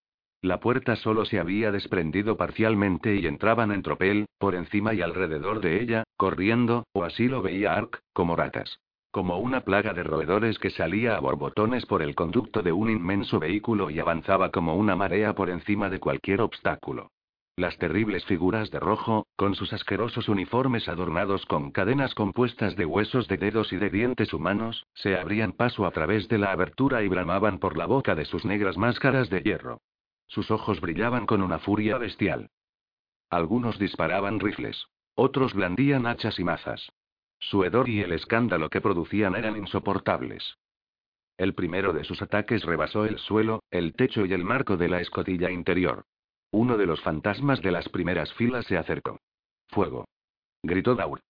La puerta solo se había desprendido parcialmente y entraban en tropel, por encima y alrededor de ella, corriendo, o así lo veía Ark, como ratas. Como una plaga de roedores que salía a borbotones por el conducto de un inmenso vehículo y avanzaba como una marea por encima de cualquier obstáculo. Las terribles figuras de rojo, con sus asquerosos uniformes adornados con cadenas compuestas de huesos de dedos y de dientes humanos, se abrían paso a través de la abertura y bramaban por la boca de sus negras máscaras de hierro. Sus ojos brillaban con una furia bestial. Algunos disparaban rifles. Otros blandían hachas y mazas. Su hedor y el escándalo que producían eran insoportables. El primero de sus ataques rebasó el suelo, el techo y el marco de la escotilla interior. Uno de los fantasmas de las primeras filas se acercó. Fuego. Gritó Daur.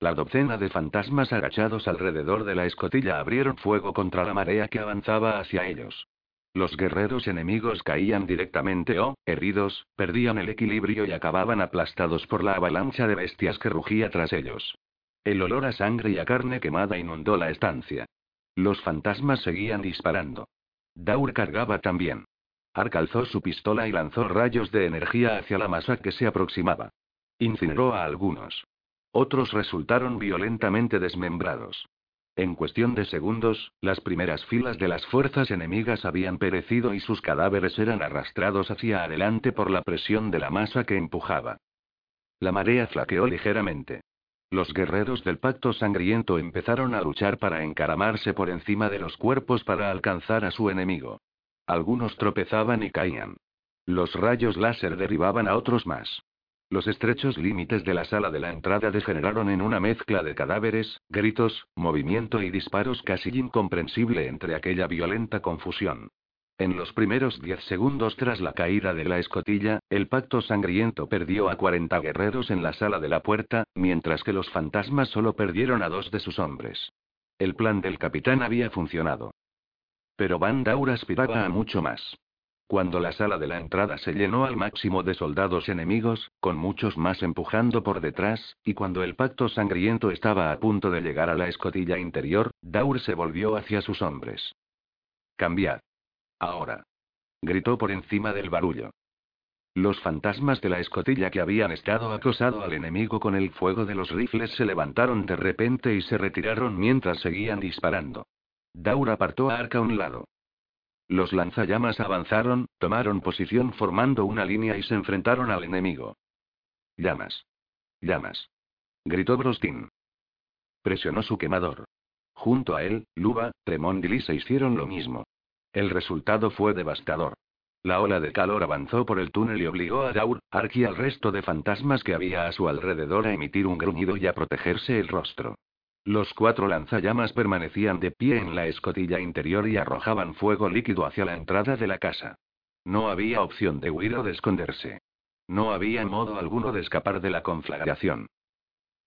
La docena de fantasmas agachados alrededor de la escotilla abrieron fuego contra la marea que avanzaba hacia ellos. Los guerreros enemigos caían directamente o, heridos, perdían el equilibrio y acababan aplastados por la avalancha de bestias que rugía tras ellos. El olor a sangre y a carne quemada inundó la estancia. Los fantasmas seguían disparando. Daur cargaba también. Ark alzó su pistola y lanzó rayos de energía hacia la masa que se aproximaba. Incineró a algunos. Otros resultaron violentamente desmembrados. En cuestión de segundos, las primeras filas de las fuerzas enemigas habían perecido y sus cadáveres eran arrastrados hacia adelante por la presión de la masa que empujaba. La marea flaqueó ligeramente. Los guerreros del pacto sangriento empezaron a luchar para encaramarse por encima de los cuerpos para alcanzar a su enemigo. Algunos tropezaban y caían. Los rayos láser derribaban a otros más. Los estrechos límites de la sala de la entrada degeneraron en una mezcla de cadáveres, gritos, movimiento y disparos casi incomprensible entre aquella violenta confusión. En los primeros diez segundos tras la caída de la escotilla, el pacto sangriento perdió a 40 guerreros en la sala de la puerta, mientras que los fantasmas solo perdieron a dos de sus hombres. El plan del capitán había funcionado. Pero Van Daur aspiraba a mucho más. Cuando la sala de la entrada se llenó al máximo de soldados enemigos, con muchos más empujando por detrás, y cuando el pacto sangriento estaba a punto de llegar a la escotilla interior, Daur se volvió hacia sus hombres. Cambiad. Ahora. Gritó por encima del barullo. Los fantasmas de la escotilla que habían estado acosado al enemigo con el fuego de los rifles se levantaron de repente y se retiraron mientras seguían disparando. Daur apartó a Arca a un lado. Los lanzallamas avanzaron, tomaron posición formando una línea y se enfrentaron al enemigo. Llamas. Llamas. Gritó Brostin. Presionó su quemador. Junto a él, Luba, Tremond y Lisa hicieron lo mismo. El resultado fue devastador. La ola de calor avanzó por el túnel y obligó a Daur, Ark y al resto de fantasmas que había a su alrededor a emitir un gruñido y a protegerse el rostro. Los cuatro lanzallamas permanecían de pie en la escotilla interior y arrojaban fuego líquido hacia la entrada de la casa. No había opción de huir o de esconderse. No había modo alguno de escapar de la conflagración.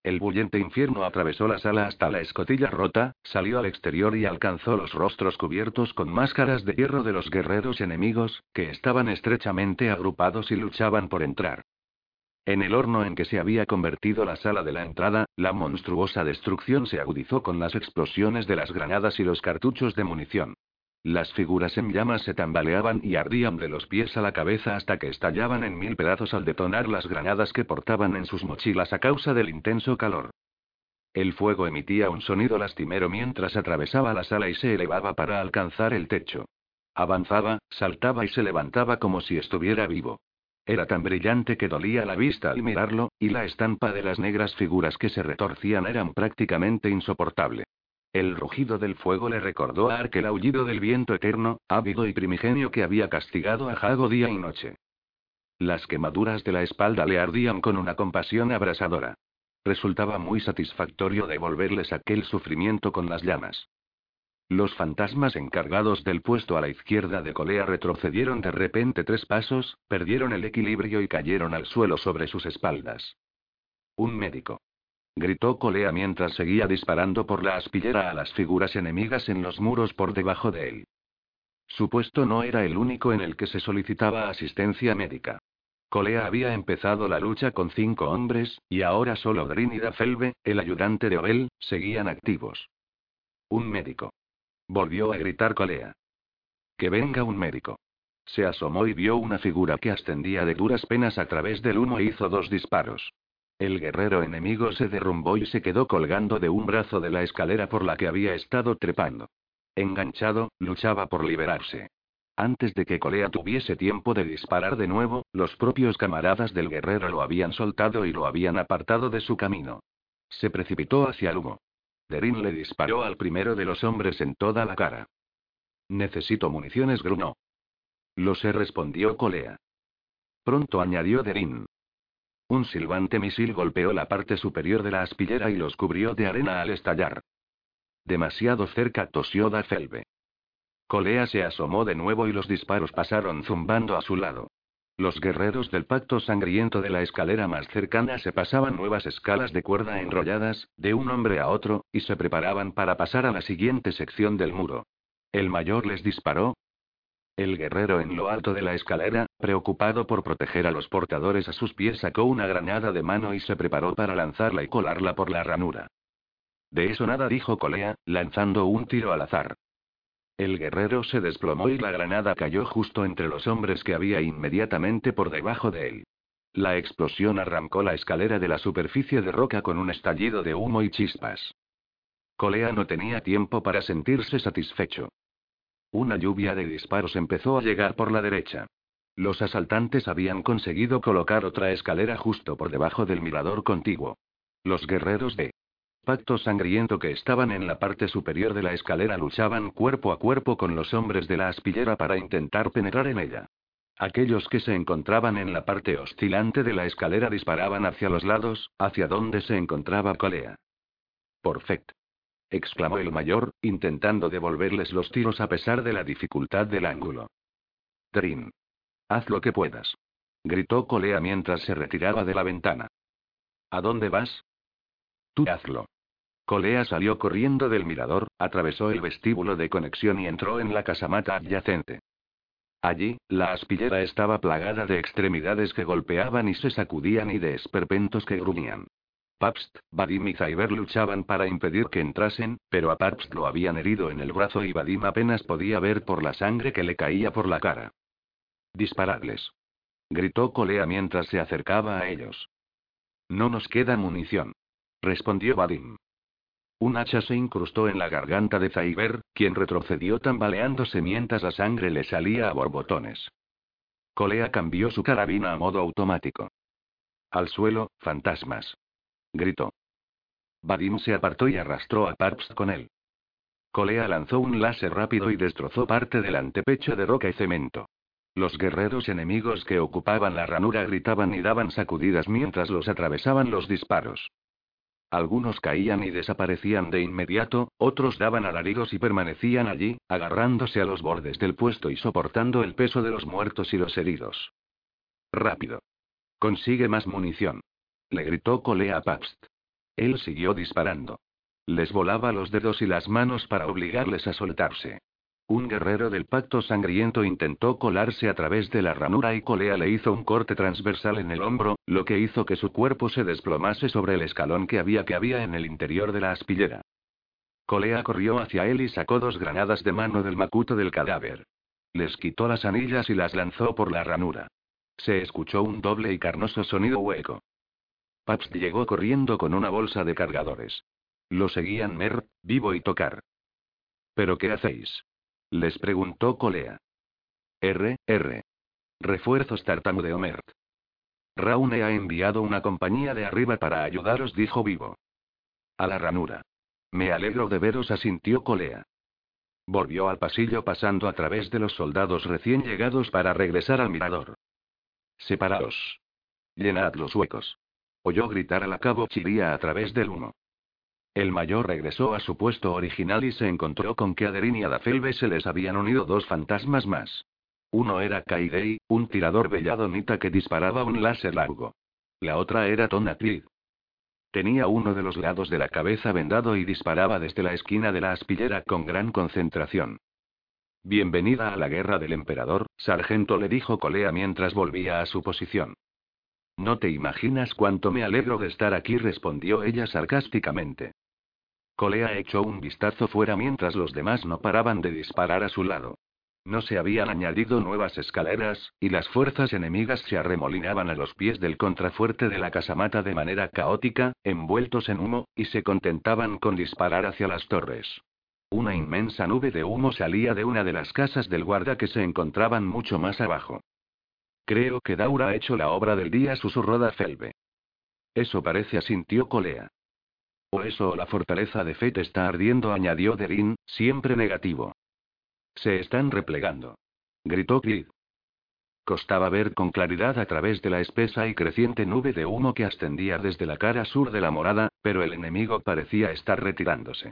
El bullente infierno atravesó la sala hasta la escotilla rota, salió al exterior y alcanzó los rostros cubiertos con máscaras de hierro de los guerreros enemigos, que estaban estrechamente agrupados y luchaban por entrar. En el horno en que se había convertido la sala de la entrada, la monstruosa destrucción se agudizó con las explosiones de las granadas y los cartuchos de munición. Las figuras en llamas se tambaleaban y ardían de los pies a la cabeza hasta que estallaban en mil pedazos al detonar las granadas que portaban en sus mochilas a causa del intenso calor. El fuego emitía un sonido lastimero mientras atravesaba la sala y se elevaba para alcanzar el techo. Avanzaba, saltaba y se levantaba como si estuviera vivo. Era tan brillante que dolía la vista al mirarlo, y la estampa de las negras figuras que se retorcían eran prácticamente insoportable. El rugido del fuego le recordó a Ark el aullido del viento eterno, ávido y primigenio que había castigado a Jago día y noche. Las quemaduras de la espalda le ardían con una compasión abrasadora. Resultaba muy satisfactorio devolverles aquel sufrimiento con las llamas. Los fantasmas encargados del puesto a la izquierda de Colea retrocedieron de repente tres pasos, perdieron el equilibrio y cayeron al suelo sobre sus espaldas. Un médico gritó Colea mientras seguía disparando por la aspillera a las figuras enemigas en los muros por debajo de él. Su puesto no era el único en el que se solicitaba asistencia médica. Colea había empezado la lucha con cinco hombres, y ahora solo Drin y Dafelbe, el ayudante de Obel, seguían activos. Un médico. Volvió a gritar Colea. Que venga un médico. Se asomó y vio una figura que ascendía de duras penas a través del humo e hizo dos disparos. El guerrero enemigo se derrumbó y se quedó colgando de un brazo de la escalera por la que había estado trepando. Enganchado, luchaba por liberarse. Antes de que Colea tuviese tiempo de disparar de nuevo, los propios camaradas del guerrero lo habían soltado y lo habían apartado de su camino. Se precipitó hacia el humo. Derin le disparó al primero de los hombres en toda la cara. Necesito municiones, grunó. Lo sé, respondió Colea. Pronto añadió Derin. Un silbante misil golpeó la parte superior de la aspillera y los cubrió de arena al estallar. Demasiado cerca tosió Da Felbe. Colea se asomó de nuevo y los disparos pasaron zumbando a su lado. Los guerreros del pacto sangriento de la escalera más cercana se pasaban nuevas escalas de cuerda enrolladas, de un hombre a otro, y se preparaban para pasar a la siguiente sección del muro. El mayor les disparó. El guerrero en lo alto de la escalera, preocupado por proteger a los portadores a sus pies, sacó una granada de mano y se preparó para lanzarla y colarla por la ranura. De eso nada dijo Colea, lanzando un tiro al azar. El guerrero se desplomó y la granada cayó justo entre los hombres que había inmediatamente por debajo de él. La explosión arrancó la escalera de la superficie de roca con un estallido de humo y chispas. Colea no tenía tiempo para sentirse satisfecho. Una lluvia de disparos empezó a llegar por la derecha. Los asaltantes habían conseguido colocar otra escalera justo por debajo del mirador contiguo. Los guerreros de pacto sangriento que estaban en la parte superior de la escalera luchaban cuerpo a cuerpo con los hombres de la aspillera para intentar penetrar en ella. Aquellos que se encontraban en la parte oscilante de la escalera disparaban hacia los lados, hacia donde se encontraba Colea. Perfecto. exclamó el mayor, intentando devolverles los tiros a pesar de la dificultad del ángulo. Trin. Haz lo que puedas. Gritó Colea mientras se retiraba de la ventana. ¿A dónde vas? Tú hazlo. Colea salió corriendo del mirador, atravesó el vestíbulo de conexión y entró en la casamata adyacente. Allí, la aspillera estaba plagada de extremidades que golpeaban y se sacudían y de esperpentos que gruñían. Pabst, Vadim y Zyber luchaban para impedir que entrasen, pero a Pabst lo habían herido en el brazo y Vadim apenas podía ver por la sangre que le caía por la cara. Disparadles. Gritó Colea mientras se acercaba a ellos. No nos queda munición. Respondió Vadim. Un hacha se incrustó en la garganta de Zaiber, quien retrocedió tambaleándose mientras la sangre le salía a borbotones. Colea cambió su carabina a modo automático. Al suelo, fantasmas. Gritó. Vadim se apartó y arrastró a Pabst con él. Colea lanzó un láser rápido y destrozó parte del antepecho de roca y cemento. Los guerreros enemigos que ocupaban la ranura gritaban y daban sacudidas mientras los atravesaban los disparos. Algunos caían y desaparecían de inmediato, otros daban alaridos y permanecían allí, agarrándose a los bordes del puesto y soportando el peso de los muertos y los heridos. Rápido. Consigue más munición. Le gritó Colea a Pabst. Él siguió disparando. Les volaba los dedos y las manos para obligarles a soltarse. Un guerrero del pacto sangriento intentó colarse a través de la ranura y Colea le hizo un corte transversal en el hombro, lo que hizo que su cuerpo se desplomase sobre el escalón que había que había en el interior de la aspillera. Colea corrió hacia él y sacó dos granadas de mano del macuto del cadáver. Les quitó las anillas y las lanzó por la ranura. Se escuchó un doble y carnoso sonido hueco. Pabst llegó corriendo con una bolsa de cargadores. Lo seguían Mer, Vivo y Tocar. ¿Pero qué hacéis? Les preguntó Colea. R, R. Refuerzos tartamudeó Mert. Raune ha enviado una compañía de arriba para ayudaros, dijo Vivo. A la ranura. Me alegro de veros, asintió Colea. Volvió al pasillo pasando a través de los soldados recién llegados para regresar al mirador. Separaos. Llenad los huecos. Oyó gritar a la cabo Chiría a través del humo. El mayor regresó a su puesto original y se encontró con que a Derin y a Dafelbe se les habían unido dos fantasmas más. Uno era Kaidei, un tirador belladonita que disparaba un láser largo. La otra era Tonatrid. Tenía uno de los lados de la cabeza vendado y disparaba desde la esquina de la aspillera con gran concentración. Bienvenida a la guerra del emperador, sargento le dijo Colea mientras volvía a su posición. No te imaginas cuánto me alegro de estar aquí, respondió ella sarcásticamente. Colea echó un vistazo fuera mientras los demás no paraban de disparar a su lado. No se habían añadido nuevas escaleras, y las fuerzas enemigas se arremolinaban a los pies del contrafuerte de la casamata de manera caótica, envueltos en humo, y se contentaban con disparar hacia las torres. Una inmensa nube de humo salía de una de las casas del guarda que se encontraban mucho más abajo. Creo que Daura ha hecho la obra del día, susurró Felbe. Eso parece, asintió Colea. O eso o la fortaleza de Fate está ardiendo, añadió Derin, siempre negativo. Se están replegando. Gritó Creed. Costaba ver con claridad a través de la espesa y creciente nube de humo que ascendía desde la cara sur de la morada, pero el enemigo parecía estar retirándose.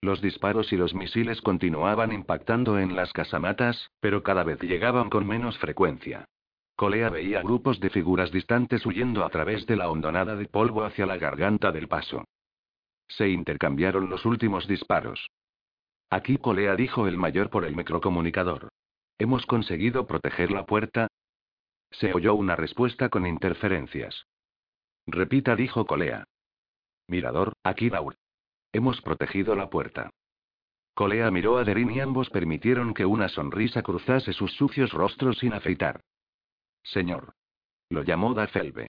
Los disparos y los misiles continuaban impactando en las casamatas, pero cada vez llegaban con menos frecuencia. Colea veía grupos de figuras distantes huyendo a través de la hondonada de polvo hacia la garganta del paso. Se intercambiaron los últimos disparos. Aquí Colea dijo el mayor por el microcomunicador. ¿Hemos conseguido proteger la puerta? Se oyó una respuesta con interferencias. Repita, dijo Colea. Mirador, aquí Daur. Hemos protegido la puerta. Colea miró a Derin y ambos permitieron que una sonrisa cruzase sus sucios rostros sin afeitar. Señor. Lo llamó Dafelbe.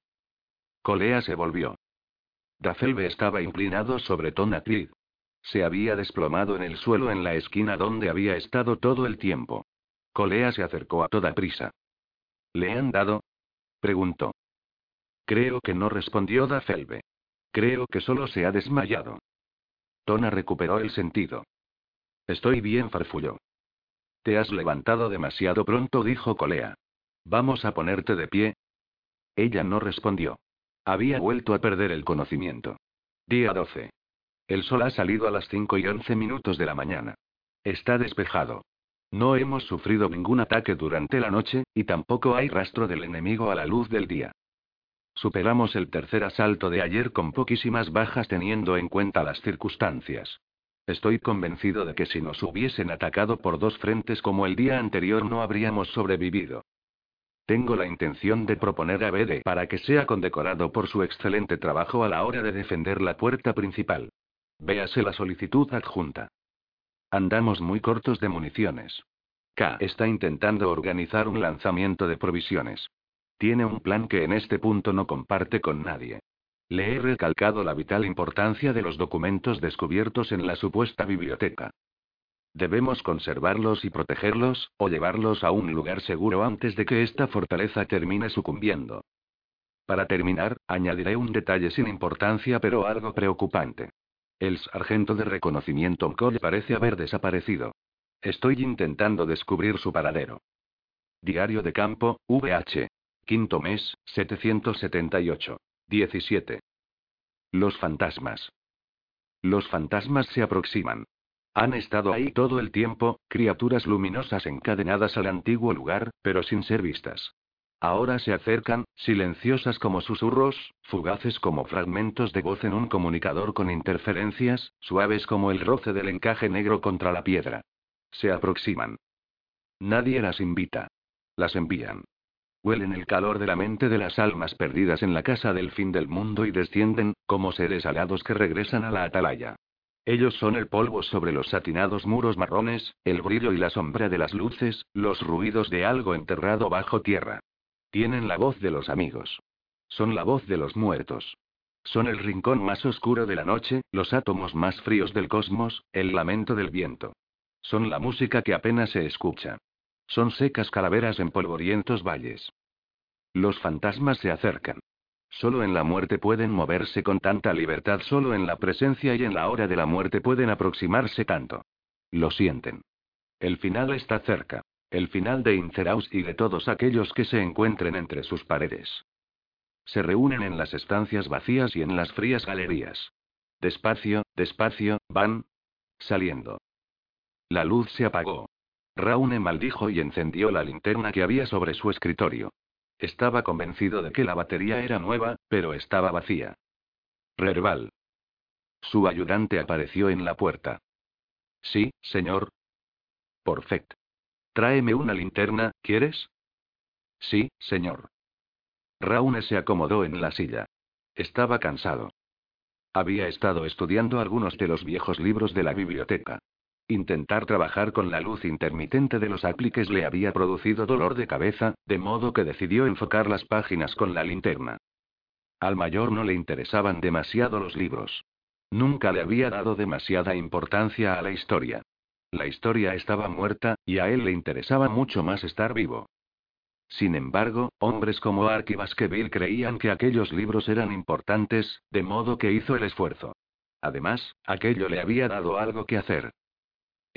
Colea se volvió. Dafelbe estaba inclinado sobre Tonatrid. Se había desplomado en el suelo en la esquina donde había estado todo el tiempo. Colea se acercó a toda prisa. ¿Le han dado? preguntó. Creo que no respondió Dafelbe. Creo que solo se ha desmayado. Tona recuperó el sentido. Estoy bien, farfulló. Te has levantado demasiado pronto, dijo Colea. ¿Vamos a ponerte de pie? Ella no respondió. Había vuelto a perder el conocimiento. Día 12. El sol ha salido a las 5 y 11 minutos de la mañana. Está despejado. No hemos sufrido ningún ataque durante la noche, y tampoco hay rastro del enemigo a la luz del día. Superamos el tercer asalto de ayer con poquísimas bajas teniendo en cuenta las circunstancias. Estoy convencido de que si nos hubiesen atacado por dos frentes como el día anterior no habríamos sobrevivido. Tengo la intención de proponer a Bede para que sea condecorado por su excelente trabajo a la hora de defender la puerta principal. Véase la solicitud adjunta. Andamos muy cortos de municiones. K está intentando organizar un lanzamiento de provisiones. Tiene un plan que en este punto no comparte con nadie. Le he recalcado la vital importancia de los documentos descubiertos en la supuesta biblioteca. Debemos conservarlos y protegerlos, o llevarlos a un lugar seguro antes de que esta fortaleza termine sucumbiendo. Para terminar, añadiré un detalle sin importancia pero algo preocupante. El sargento de reconocimiento parece haber desaparecido. Estoy intentando descubrir su paradero. Diario de campo, VH. Quinto mes, 778. 17. Los fantasmas. Los fantasmas se aproximan. Han estado ahí todo el tiempo, criaturas luminosas encadenadas al antiguo lugar, pero sin ser vistas. Ahora se acercan, silenciosas como susurros, fugaces como fragmentos de voz en un comunicador con interferencias, suaves como el roce del encaje negro contra la piedra. Se aproximan. Nadie las invita. Las envían. Huelen el calor de la mente de las almas perdidas en la casa del fin del mundo y descienden, como seres alados que regresan a la atalaya. Ellos son el polvo sobre los satinados muros marrones, el brillo y la sombra de las luces, los ruidos de algo enterrado bajo tierra. Tienen la voz de los amigos. Son la voz de los muertos. Son el rincón más oscuro de la noche, los átomos más fríos del cosmos, el lamento del viento. Son la música que apenas se escucha. Son secas calaveras en polvorientos valles. Los fantasmas se acercan. Solo en la muerte pueden moverse con tanta libertad, solo en la presencia y en la hora de la muerte pueden aproximarse tanto. Lo sienten. El final está cerca. El final de Inceraus y de todos aquellos que se encuentren entre sus paredes. Se reúnen en las estancias vacías y en las frías galerías. Despacio, despacio, van. Saliendo. La luz se apagó. Raune maldijo y encendió la linterna que había sobre su escritorio. Estaba convencido de que la batería era nueva, pero estaba vacía. Rerbal. Su ayudante apareció en la puerta. Sí, señor. Perfecto. Tráeme una linterna, ¿quieres? Sí, señor. Raune se acomodó en la silla. Estaba cansado. Había estado estudiando algunos de los viejos libros de la biblioteca. Intentar trabajar con la luz intermitente de los apliques le había producido dolor de cabeza, de modo que decidió enfocar las páginas con la linterna. Al mayor no le interesaban demasiado los libros. Nunca le había dado demasiada importancia a la historia. La historia estaba muerta, y a él le interesaba mucho más estar vivo. Sin embargo, hombres como Ark creían que aquellos libros eran importantes, de modo que hizo el esfuerzo. Además, aquello le había dado algo que hacer.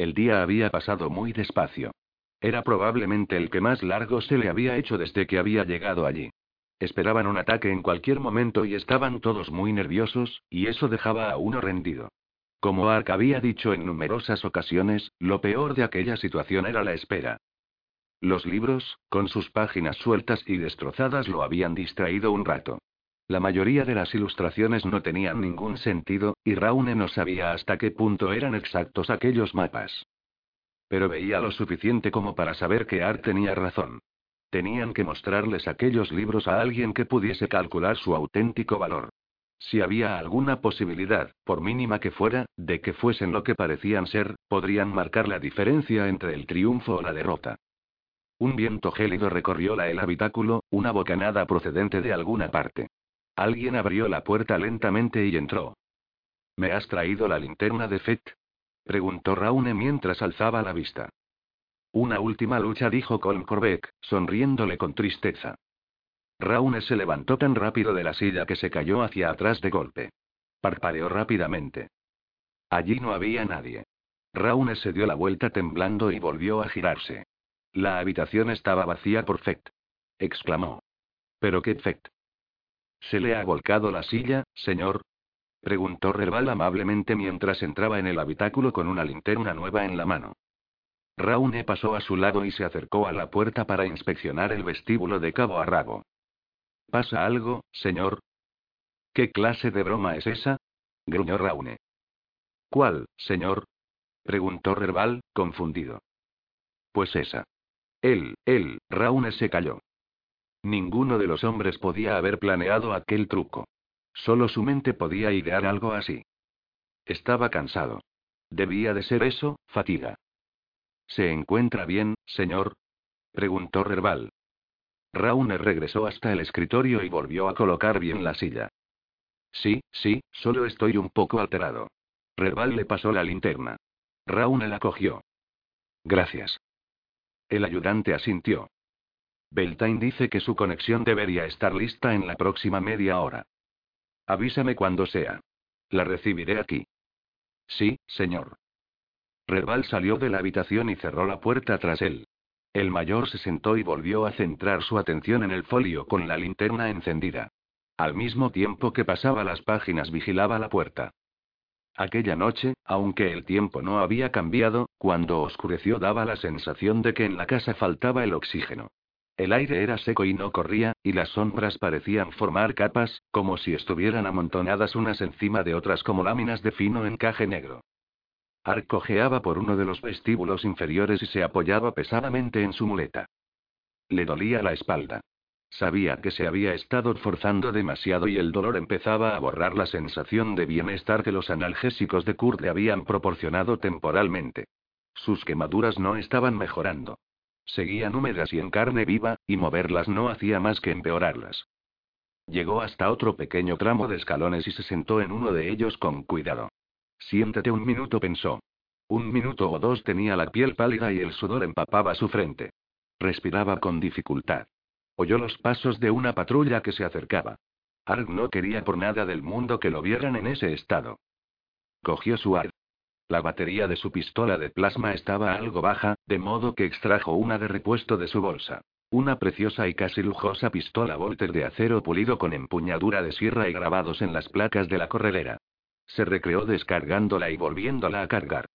El día había pasado muy despacio. Era probablemente el que más largo se le había hecho desde que había llegado allí. Esperaban un ataque en cualquier momento y estaban todos muy nerviosos, y eso dejaba a uno rendido. Como Ark había dicho en numerosas ocasiones, lo peor de aquella situación era la espera. Los libros, con sus páginas sueltas y destrozadas, lo habían distraído un rato. La mayoría de las ilustraciones no tenían ningún sentido, y Raune no sabía hasta qué punto eran exactos aquellos mapas. Pero veía lo suficiente como para saber que Art tenía razón. Tenían que mostrarles aquellos libros a alguien que pudiese calcular su auténtico valor. Si había alguna posibilidad, por mínima que fuera, de que fuesen lo que parecían ser, podrían marcar la diferencia entre el triunfo o la derrota. Un viento gélido recorrió la el habitáculo, una bocanada procedente de alguna parte. Alguien abrió la puerta lentamente y entró. ¿Me has traído la linterna de Fett? preguntó Raune mientras alzaba la vista. Una última lucha, dijo Colm Corbeck, sonriéndole con tristeza. Raune se levantó tan rápido de la silla que se cayó hacia atrás de golpe. Parpadeó rápidamente. Allí no había nadie. Raune se dio la vuelta temblando y volvió a girarse. La habitación estaba vacía por Fect. Exclamó. ¿Pero qué Fect? ¿Se le ha volcado la silla, señor? Preguntó Rerbal amablemente mientras entraba en el habitáculo con una linterna nueva en la mano. Raune pasó a su lado y se acercó a la puerta para inspeccionar el vestíbulo de cabo a rabo. ¿Pasa algo, señor? ¿Qué clase de broma es esa? gruñó Raune. ¿Cuál, señor? preguntó Rerbal, confundido. Pues esa. Él, él, Raune se calló. Ninguno de los hombres podía haber planeado aquel truco. Solo su mente podía idear algo así. Estaba cansado. Debía de ser eso, fatiga. ¿Se encuentra bien, señor? preguntó Rerbal. Raune regresó hasta el escritorio y volvió a colocar bien la silla. Sí, sí, solo estoy un poco alterado. Rerbal le pasó la linterna. Raune la cogió. Gracias. El ayudante asintió. Beltane dice que su conexión debería estar lista en la próxima media hora. Avísame cuando sea. La recibiré aquí. Sí, señor. Rerbal salió de la habitación y cerró la puerta tras él. El mayor se sentó y volvió a centrar su atención en el folio con la linterna encendida. Al mismo tiempo que pasaba las páginas vigilaba la puerta. Aquella noche, aunque el tiempo no había cambiado, cuando oscureció daba la sensación de que en la casa faltaba el oxígeno. El aire era seco y no corría, y las sombras parecían formar capas, como si estuvieran amontonadas unas encima de otras como láminas de fino encaje negro. Ark cojeaba por uno de los vestíbulos inferiores y se apoyaba pesadamente en su muleta. Le dolía la espalda. Sabía que se había estado forzando demasiado y el dolor empezaba a borrar la sensación de bienestar que los analgésicos de Kurt le habían proporcionado temporalmente. Sus quemaduras no estaban mejorando. Seguían húmedas y en carne viva, y moverlas no hacía más que empeorarlas. Llegó hasta otro pequeño tramo de escalones y se sentó en uno de ellos con cuidado. Siéntate un minuto, pensó. Un minuto o dos tenía la piel pálida y el sudor empapaba su frente. Respiraba con dificultad. Oyó los pasos de una patrulla que se acercaba. Arg no quería por nada del mundo que lo vieran en ese estado. Cogió su arma. La batería de su pistola de plasma estaba algo baja, de modo que extrajo una de repuesto de su bolsa. Una preciosa y casi lujosa pistola Volter de acero pulido con empuñadura de sierra y grabados en las placas de la corredera. Se recreó descargándola y volviéndola a cargar.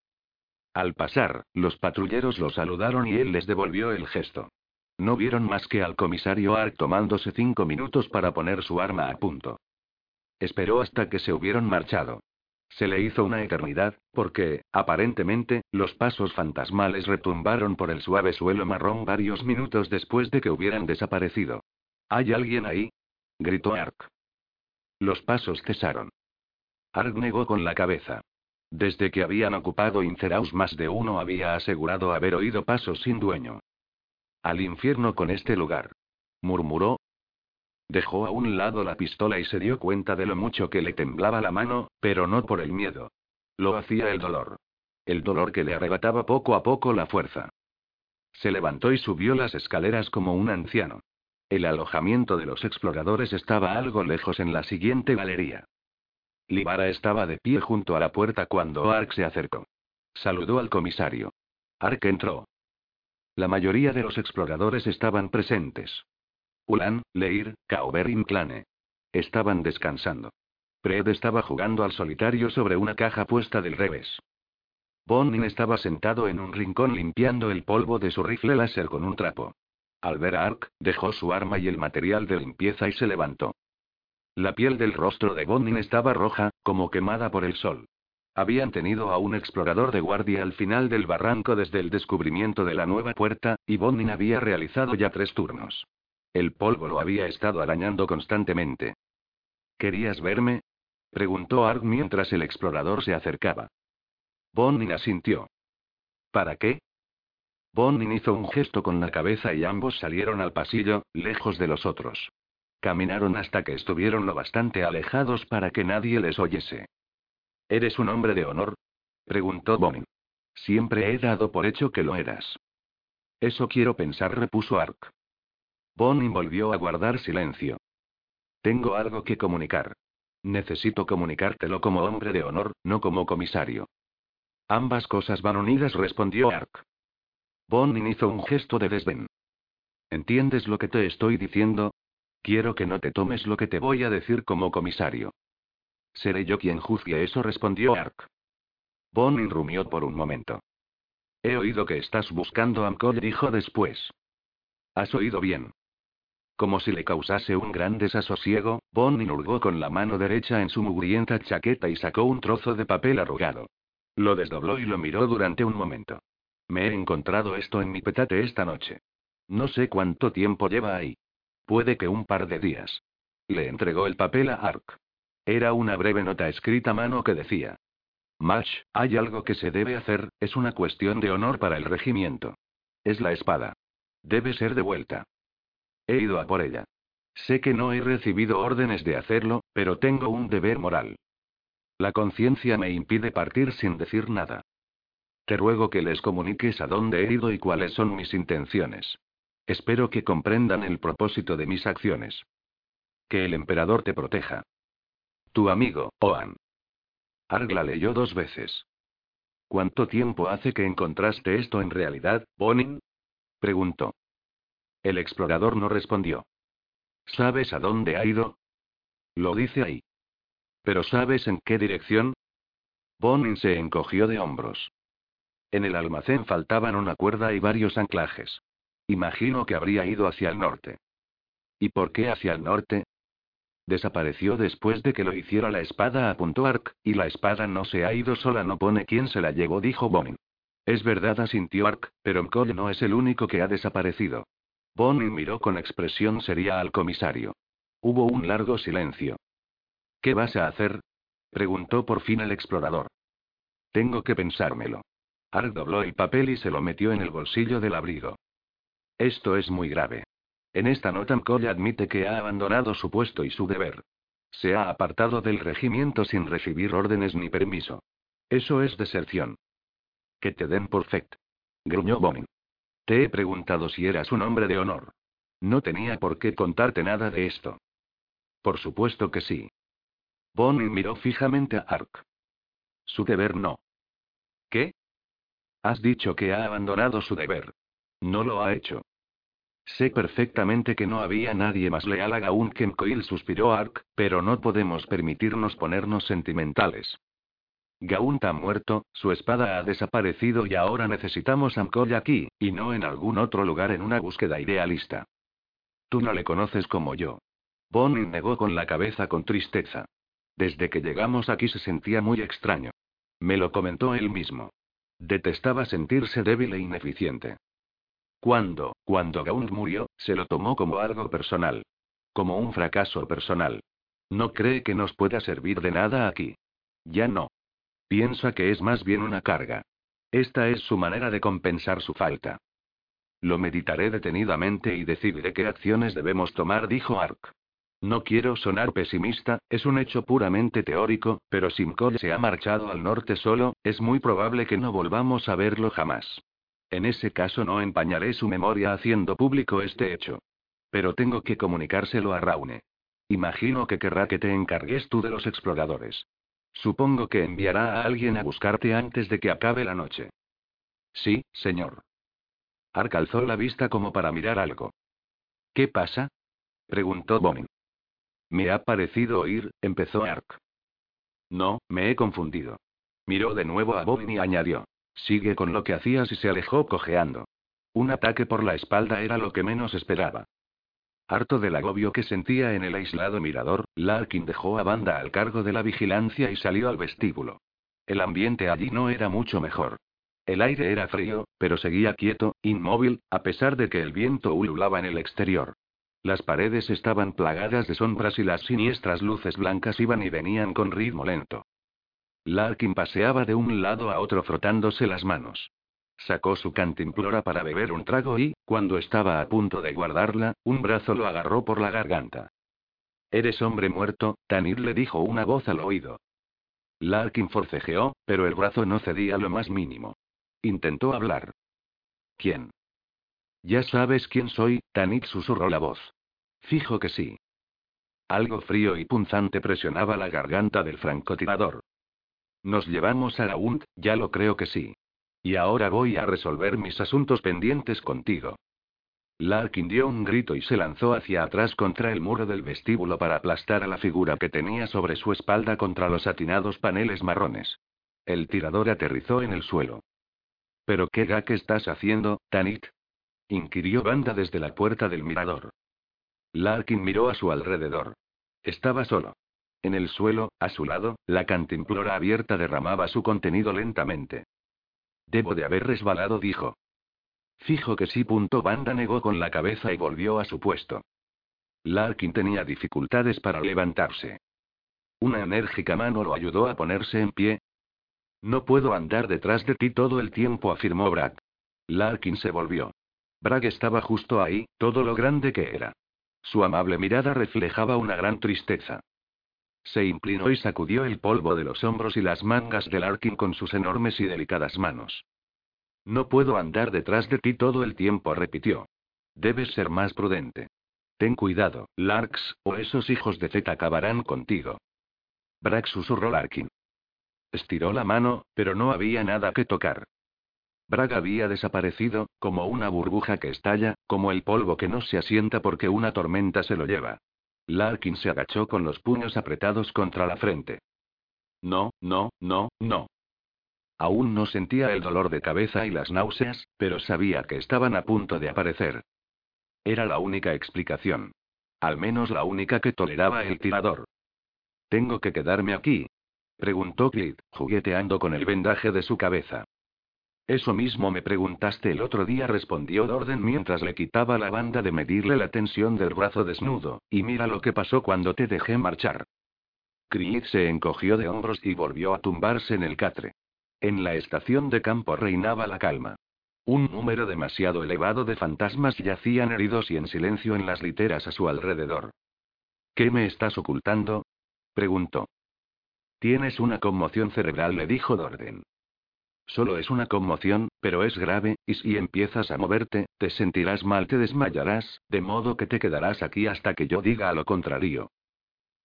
Al pasar, los patrulleros lo saludaron y él les devolvió el gesto. No vieron más que al comisario Ark tomándose cinco minutos para poner su arma a punto. Esperó hasta que se hubieron marchado. Se le hizo una eternidad, porque, aparentemente, los pasos fantasmales retumbaron por el suave suelo marrón varios minutos después de que hubieran desaparecido. ¿Hay alguien ahí? gritó Ark. Los pasos cesaron. Ark negó con la cabeza. Desde que habían ocupado Inceraus más de uno había asegurado haber oído pasos sin dueño. Al infierno con este lugar. Murmuró. Dejó a un lado la pistola y se dio cuenta de lo mucho que le temblaba la mano, pero no por el miedo. Lo hacía el dolor. El dolor que le arrebataba poco a poco la fuerza. Se levantó y subió las escaleras como un anciano. El alojamiento de los exploradores estaba algo lejos en la siguiente galería. Libara estaba de pie junto a la puerta cuando Ark se acercó. Saludó al comisario. Ark entró. La mayoría de los exploradores estaban presentes. Ulan, Leir, Kauber y Mklane. Estaban descansando. Pred estaba jugando al solitario sobre una caja puesta del revés. Bonin estaba sentado en un rincón limpiando el polvo de su rifle láser con un trapo. Al ver a Ark, dejó su arma y el material de limpieza y se levantó. La piel del rostro de Bonin estaba roja, como quemada por el sol. Habían tenido a un explorador de guardia al final del barranco desde el descubrimiento de la nueva puerta, y Bonin había realizado ya tres turnos. El polvo lo había estado arañando constantemente. ¿Querías verme? preguntó Ark mientras el explorador se acercaba. Bonin asintió. ¿Para qué? Bonin hizo un gesto con la cabeza y ambos salieron al pasillo, lejos de los otros. Caminaron hasta que estuvieron lo bastante alejados para que nadie les oyese. ¿Eres un hombre de honor? preguntó Bonin. Siempre he dado por hecho que lo eras. Eso quiero pensar, repuso Ark. Bonin volvió a guardar silencio. Tengo algo que comunicar. Necesito comunicártelo como hombre de honor, no como comisario. Ambas cosas van unidas, respondió Ark. Bonin hizo un gesto de desdén. ¿Entiendes lo que te estoy diciendo? Quiero que no te tomes lo que te voy a decir como comisario. Seré yo quien juzgue eso, respondió Ark. Bonin rumió por un momento. He oído que estás buscando a Mkoll, dijo después. Has oído bien. Como si le causase un gran desasosiego, Bonin hurgó con la mano derecha en su mugrienta chaqueta y sacó un trozo de papel arrugado. Lo desdobló y lo miró durante un momento. Me he encontrado esto en mi petate esta noche. No sé cuánto tiempo lleva ahí. Puede que un par de días. Le entregó el papel a Ark. Era una breve nota escrita a mano que decía. Mash, hay algo que se debe hacer, es una cuestión de honor para el regimiento. Es la espada. Debe ser devuelta. He ido a por ella. Sé que no he recibido órdenes de hacerlo, pero tengo un deber moral. La conciencia me impide partir sin decir nada. Te ruego que les comuniques a dónde he ido y cuáles son mis intenciones. Espero que comprendan el propósito de mis acciones. Que el emperador te proteja. Tu amigo, Oan. Argla leyó dos veces. ¿Cuánto tiempo hace que encontraste esto en realidad, Bonin? preguntó. El explorador no respondió. ¿Sabes a dónde ha ido? Lo dice ahí. ¿Pero sabes en qué dirección? Bonin se encogió de hombros. En el almacén faltaban una cuerda y varios anclajes. Imagino que habría ido hacia el norte. ¿Y por qué hacia el norte? Desapareció después de que lo hiciera la espada, apuntó Ark, y la espada no se ha ido sola, no pone quién se la llevó, dijo Bonin. Es verdad, asintió Ark, pero Mkoll no es el único que ha desaparecido. Bonin miró con expresión seria al comisario. Hubo un largo silencio. ¿Qué vas a hacer? preguntó por fin el explorador. Tengo que pensármelo. Ark dobló el papel y se lo metió en el bolsillo del abrigo. Esto es muy grave. En esta nota McCoy admite que ha abandonado su puesto y su deber. Se ha apartado del regimiento sin recibir órdenes ni permiso. Eso es deserción. Que te den por fect. Gruñó Bonin. Te he preguntado si eras un hombre de honor. No tenía por qué contarte nada de esto. Por supuesto que sí. Bonin miró fijamente a Ark. Su deber no. ¿Qué? Has dicho que ha abandonado su deber. No lo ha hecho. Sé perfectamente que no había nadie más leal a Gaun que Mcoil, suspiró Ark, pero no podemos permitirnos ponernos sentimentales. Gaunt ha muerto, su espada ha desaparecido y ahora necesitamos a Mcoll aquí, y no en algún otro lugar en una búsqueda idealista. Tú no le conoces como yo. Bonnie negó con la cabeza con tristeza. Desde que llegamos aquí se sentía muy extraño. Me lo comentó él mismo. Detestaba sentirse débil e ineficiente. Cuando, cuando Gaunt murió, se lo tomó como algo personal. Como un fracaso personal. No cree que nos pueda servir de nada aquí. Ya no. Piensa que es más bien una carga. Esta es su manera de compensar su falta. Lo meditaré detenidamente y decidiré qué acciones debemos tomar, dijo Ark. No quiero sonar pesimista, es un hecho puramente teórico, pero Simcoe se ha marchado al norte solo, es muy probable que no volvamos a verlo jamás. En ese caso no empañaré su memoria haciendo público este hecho. Pero tengo que comunicárselo a Raune. Imagino que querrá que te encargues tú de los exploradores. Supongo que enviará a alguien a buscarte antes de que acabe la noche. Sí, señor. Ark alzó la vista como para mirar algo. ¿Qué pasa? preguntó Bonnie. Me ha parecido oír, empezó Ark. No, me he confundido. Miró de nuevo a Bonnie y añadió. Sigue con lo que hacías y se alejó cojeando. Un ataque por la espalda era lo que menos esperaba. Harto del agobio que sentía en el aislado mirador, Larkin dejó a Banda al cargo de la vigilancia y salió al vestíbulo. El ambiente allí no era mucho mejor. El aire era frío, pero seguía quieto, inmóvil, a pesar de que el viento ululaba en el exterior. Las paredes estaban plagadas de sombras y las siniestras luces blancas iban y venían con ritmo lento. Larkin paseaba de un lado a otro frotándose las manos. Sacó su cantimplora para beber un trago y, cuando estaba a punto de guardarla, un brazo lo agarró por la garganta. Eres hombre muerto, Tanit le dijo una voz al oído. Larkin forcejeó, pero el brazo no cedía lo más mínimo. Intentó hablar. ¿Quién? Ya sabes quién soy, Tanit susurró la voz. Fijo que sí. Algo frío y punzante presionaba la garganta del francotirador. Nos llevamos a Gaunt, ya lo creo que sí. Y ahora voy a resolver mis asuntos pendientes contigo. Larkin dio un grito y se lanzó hacia atrás contra el muro del vestíbulo para aplastar a la figura que tenía sobre su espalda contra los atinados paneles marrones. El tirador aterrizó en el suelo. ¿Pero qué gag estás haciendo, Tanit? inquirió Banda desde la puerta del mirador. Larkin miró a su alrededor. Estaba solo. En el suelo, a su lado, la cantimplora abierta derramaba su contenido lentamente. Debo de haber resbalado, dijo. Fijo que sí. Punto Banda negó con la cabeza y volvió a su puesto. Larkin tenía dificultades para levantarse. Una enérgica mano lo ayudó a ponerse en pie. No puedo andar detrás de ti todo el tiempo, afirmó Bragg. Larkin se volvió. Bragg estaba justo ahí, todo lo grande que era. Su amable mirada reflejaba una gran tristeza. Se inclinó y sacudió el polvo de los hombros y las mangas del Larkin con sus enormes y delicadas manos. No puedo andar detrás de ti todo el tiempo, repitió. Debes ser más prudente. Ten cuidado, Larks, o esos hijos de Z acabarán contigo. Brax susurró Larkin. Estiró la mano, pero no había nada que tocar. Bragg había desaparecido, como una burbuja que estalla, como el polvo que no se asienta porque una tormenta se lo lleva. Larkin se agachó con los puños apretados contra la frente. No, no, no, no. Aún no sentía el dolor de cabeza y las náuseas, pero sabía que estaban a punto de aparecer. Era la única explicación. Al menos la única que toleraba el tirador. ¿Tengo que quedarme aquí? preguntó Clyde, jugueteando con el vendaje de su cabeza. Eso mismo me preguntaste el otro día, respondió Dorden mientras le quitaba la banda de medirle la tensión del brazo desnudo, y mira lo que pasó cuando te dejé marchar. Creed se encogió de hombros y volvió a tumbarse en el catre. En la estación de campo reinaba la calma. Un número demasiado elevado de fantasmas yacían heridos y en silencio en las literas a su alrededor. ¿Qué me estás ocultando? preguntó. Tienes una conmoción cerebral, le dijo Dorden. Solo es una conmoción, pero es grave, y si empiezas a moverte, te sentirás mal, te desmayarás, de modo que te quedarás aquí hasta que yo diga lo contrario.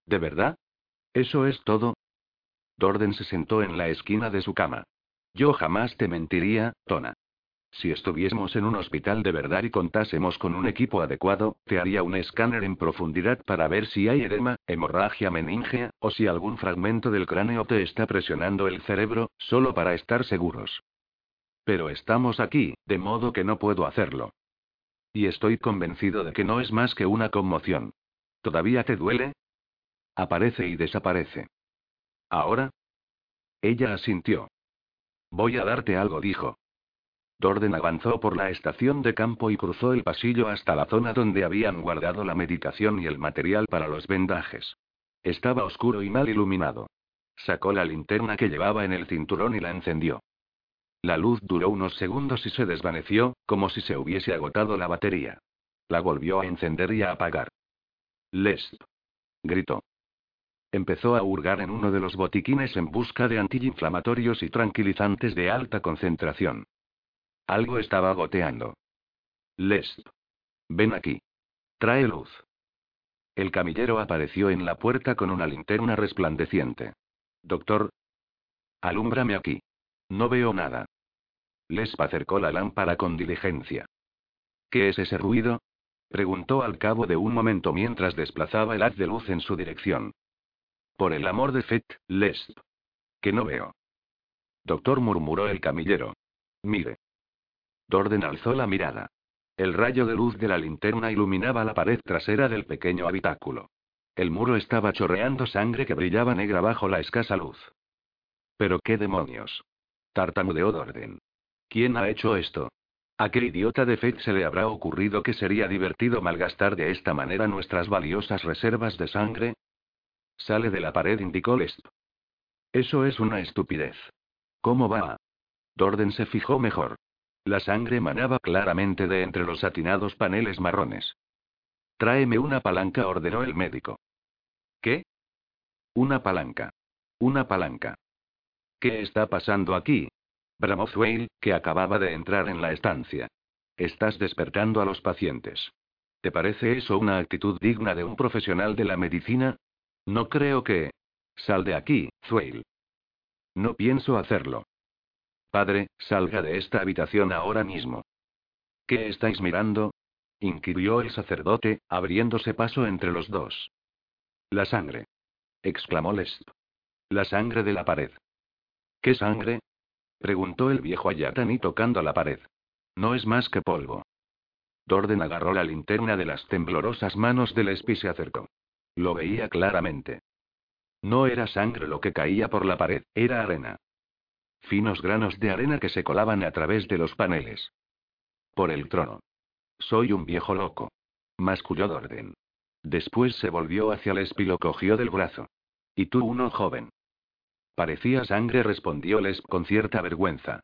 ¿De verdad? ¿Eso es todo? Dorden se sentó en la esquina de su cama. Yo jamás te mentiría, Tona. Si estuviésemos en un hospital de verdad y contásemos con un equipo adecuado, te haría un escáner en profundidad para ver si hay edema, hemorragia meningea, o si algún fragmento del cráneo te está presionando el cerebro, solo para estar seguros. Pero estamos aquí, de modo que no puedo hacerlo. Y estoy convencido de que no es más que una conmoción. ¿Todavía te duele? Aparece y desaparece. ¿Ahora? Ella asintió. Voy a darte algo, dijo. Dorden avanzó por la estación de campo y cruzó el pasillo hasta la zona donde habían guardado la medicación y el material para los vendajes. Estaba oscuro y mal iluminado. Sacó la linterna que llevaba en el cinturón y la encendió. La luz duró unos segundos y se desvaneció, como si se hubiese agotado la batería. La volvió a encender y a apagar. Lesp. Gritó. Empezó a hurgar en uno de los botiquines en busca de antiinflamatorios y tranquilizantes de alta concentración. Algo estaba goteando. Lesp. Ven aquí. Trae luz. El camillero apareció en la puerta con una linterna resplandeciente. Doctor. Alúmbrame aquí. No veo nada. Lesp acercó la lámpara con diligencia. ¿Qué es ese ruido? Preguntó al cabo de un momento mientras desplazaba el haz de luz en su dirección. Por el amor de Fett, Lesp. Que no veo. Doctor murmuró el camillero. Mire. Dorden alzó la mirada. El rayo de luz de la linterna iluminaba la pared trasera del pequeño habitáculo. El muro estaba chorreando sangre que brillaba negra bajo la escasa luz. ¿Pero qué demonios? Tartamudeó Dorden. ¿Quién ha hecho esto? ¿A qué idiota de Fate se le habrá ocurrido que sería divertido malgastar de esta manera nuestras valiosas reservas de sangre? Sale de la pared, indicó Lesp. Eso es una estupidez. ¿Cómo va? Dorden se fijó mejor. La sangre manaba claramente de entre los atinados paneles marrones. Tráeme una palanca, ordenó el médico. ¿Qué? Una palanca. Una palanca. ¿Qué está pasando aquí? bramó que acababa de entrar en la estancia. Estás despertando a los pacientes. ¿Te parece eso una actitud digna de un profesional de la medicina? No creo que... Sal de aquí, Thwale. No pienso hacerlo. Padre, salga de esta habitación ahora mismo. ¿Qué estáis mirando? inquirió el sacerdote, abriéndose paso entre los dos. La sangre. exclamó Lesp. La sangre de la pared. ¿Qué sangre? preguntó el viejo Ayatani tocando la pared. No es más que polvo. Dorden agarró la linterna de las temblorosas manos del Lesp y se acercó. Lo veía claramente. No era sangre lo que caía por la pared, era arena. Finos granos de arena que se colaban a través de los paneles. Por el trono. Soy un viejo loco. Masculló Dorden. Después se volvió hacia Les y lo cogió del brazo. Y tú uno joven. Parecía sangre, respondió Les con cierta vergüenza.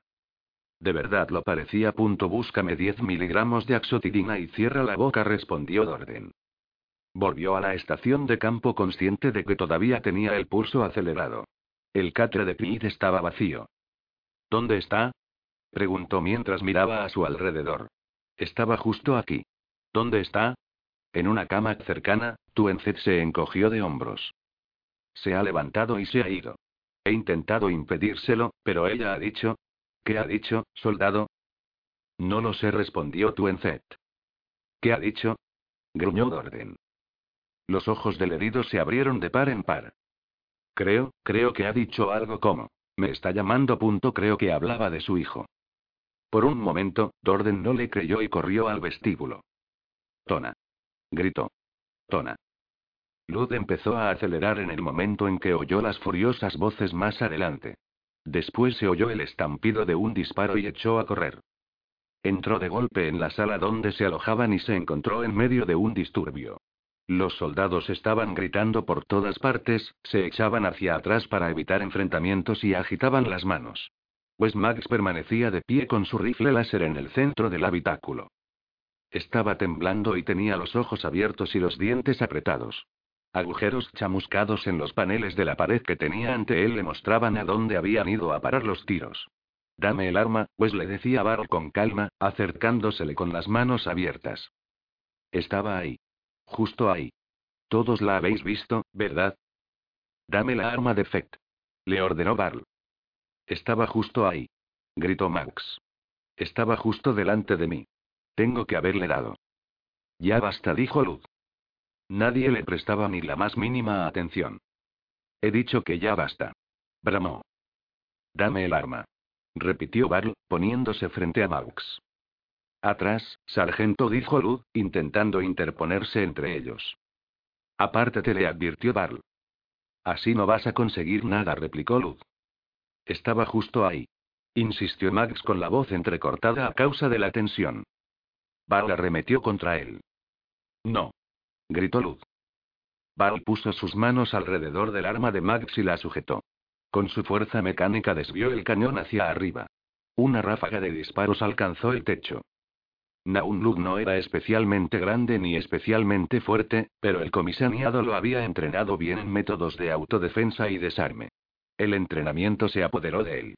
De verdad lo parecía. Punto, búscame 10 miligramos de axotidina y cierra la boca, respondió Dorden. Volvió a la estación de campo consciente de que todavía tenía el pulso acelerado. El catre de Pete estaba vacío. ¿Dónde está? preguntó mientras miraba a su alrededor. Estaba justo aquí. ¿Dónde está? En una cama cercana, Tuencet se encogió de hombros. Se ha levantado y se ha ido. He intentado impedírselo, pero ella ha dicho. ¿Qué ha dicho, soldado? No lo sé, respondió Tuencet. ¿Qué ha dicho? gruñó Dorden. Los ojos del herido se abrieron de par en par. Creo, creo que ha dicho algo como. Me está llamando. Punto, creo que hablaba de su hijo. Por un momento, Dorden no le creyó y corrió al vestíbulo. Tona. Gritó. Tona. Luz empezó a acelerar en el momento en que oyó las furiosas voces más adelante. Después se oyó el estampido de un disparo y echó a correr. Entró de golpe en la sala donde se alojaban y se encontró en medio de un disturbio. Los soldados estaban gritando por todas partes, se echaban hacia atrás para evitar enfrentamientos y agitaban las manos. Wes Max permanecía de pie con su rifle láser en el centro del habitáculo. Estaba temblando y tenía los ojos abiertos y los dientes apretados. Agujeros chamuscados en los paneles de la pared que tenía ante él le mostraban a dónde habían ido a parar los tiros. Dame el arma, pues le decía Barr con calma, acercándosele con las manos abiertas. Estaba ahí. Justo ahí. Todos la habéis visto, ¿verdad? Dame la arma de Fect. Le ordenó Barl. Estaba justo ahí. Gritó Max. Estaba justo delante de mí. Tengo que haberle dado. Ya basta, dijo Luz. Nadie le prestaba ni la más mínima atención. He dicho que ya basta. Bramó. Dame el arma. Repitió Barl, poniéndose frente a Max. Atrás, sargento, dijo Luz, intentando interponerse entre ellos. Apártate, le advirtió Barl. Así no vas a conseguir nada, replicó Luz. Estaba justo ahí. Insistió Max con la voz entrecortada a causa de la tensión. Val arremetió contra él. No. Gritó Luz. Val puso sus manos alrededor del arma de Max y la sujetó. Con su fuerza mecánica desvió el cañón hacia arriba. Una ráfaga de disparos alcanzó el techo. Naunlug no era especialmente grande ni especialmente fuerte, pero el comisariado lo había entrenado bien en métodos de autodefensa y desarme. El entrenamiento se apoderó de él.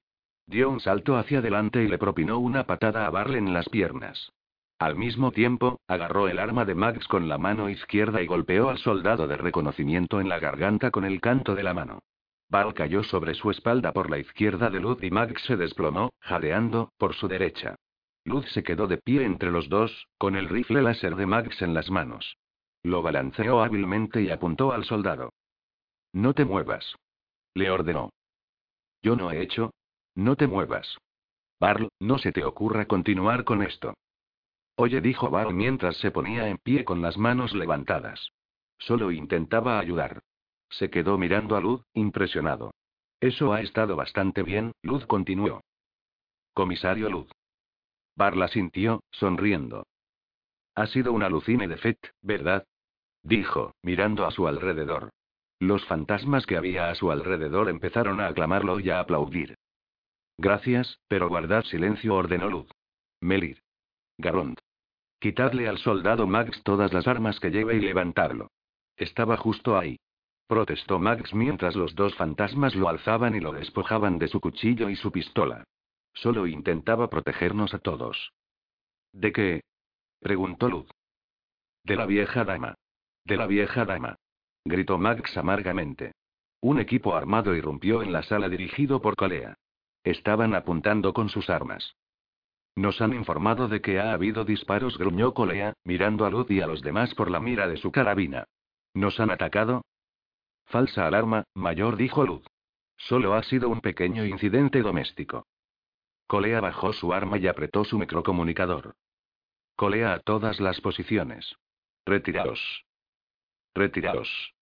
Dio un salto hacia adelante y le propinó una patada a Barle en las piernas. Al mismo tiempo, agarró el arma de Max con la mano izquierda y golpeó al soldado de reconocimiento en la garganta con el canto de la mano. Val cayó sobre su espalda por la izquierda de Luz y Max se desplomó, jadeando, por su derecha. Luz se quedó de pie entre los dos, con el rifle láser de Max en las manos. Lo balanceó hábilmente y apuntó al soldado. No te muevas. Le ordenó. Yo no he hecho. No te muevas. Barl, no se te ocurra continuar con esto. Oye, dijo Barl mientras se ponía en pie con las manos levantadas. Solo intentaba ayudar. Se quedó mirando a Luz, impresionado. Eso ha estado bastante bien, Luz continuó. Comisario Luz. Barla sintió, sonriendo. Ha sido un alucine de Fett, ¿verdad? Dijo, mirando a su alrededor. Los fantasmas que había a su alrededor empezaron a aclamarlo y a aplaudir. Gracias, pero guardad silencio, ordenó Luz. Melir. Garond. Quitadle al soldado Max todas las armas que lleve y levantadlo. Estaba justo ahí. Protestó Max mientras los dos fantasmas lo alzaban y lo despojaban de su cuchillo y su pistola. Solo intentaba protegernos a todos. ¿De qué? preguntó Luz. De la vieja dama. De la vieja dama. Gritó Max amargamente. Un equipo armado irrumpió en la sala dirigido por Colea. Estaban apuntando con sus armas. Nos han informado de que ha habido disparos, gruñó Colea, mirando a Luz y a los demás por la mira de su carabina. ¿Nos han atacado? Falsa alarma, mayor, dijo Luz. Solo ha sido un pequeño incidente doméstico. Colea bajó su arma y apretó su microcomunicador. Colea a todas las posiciones. Retiraos. Retiraos.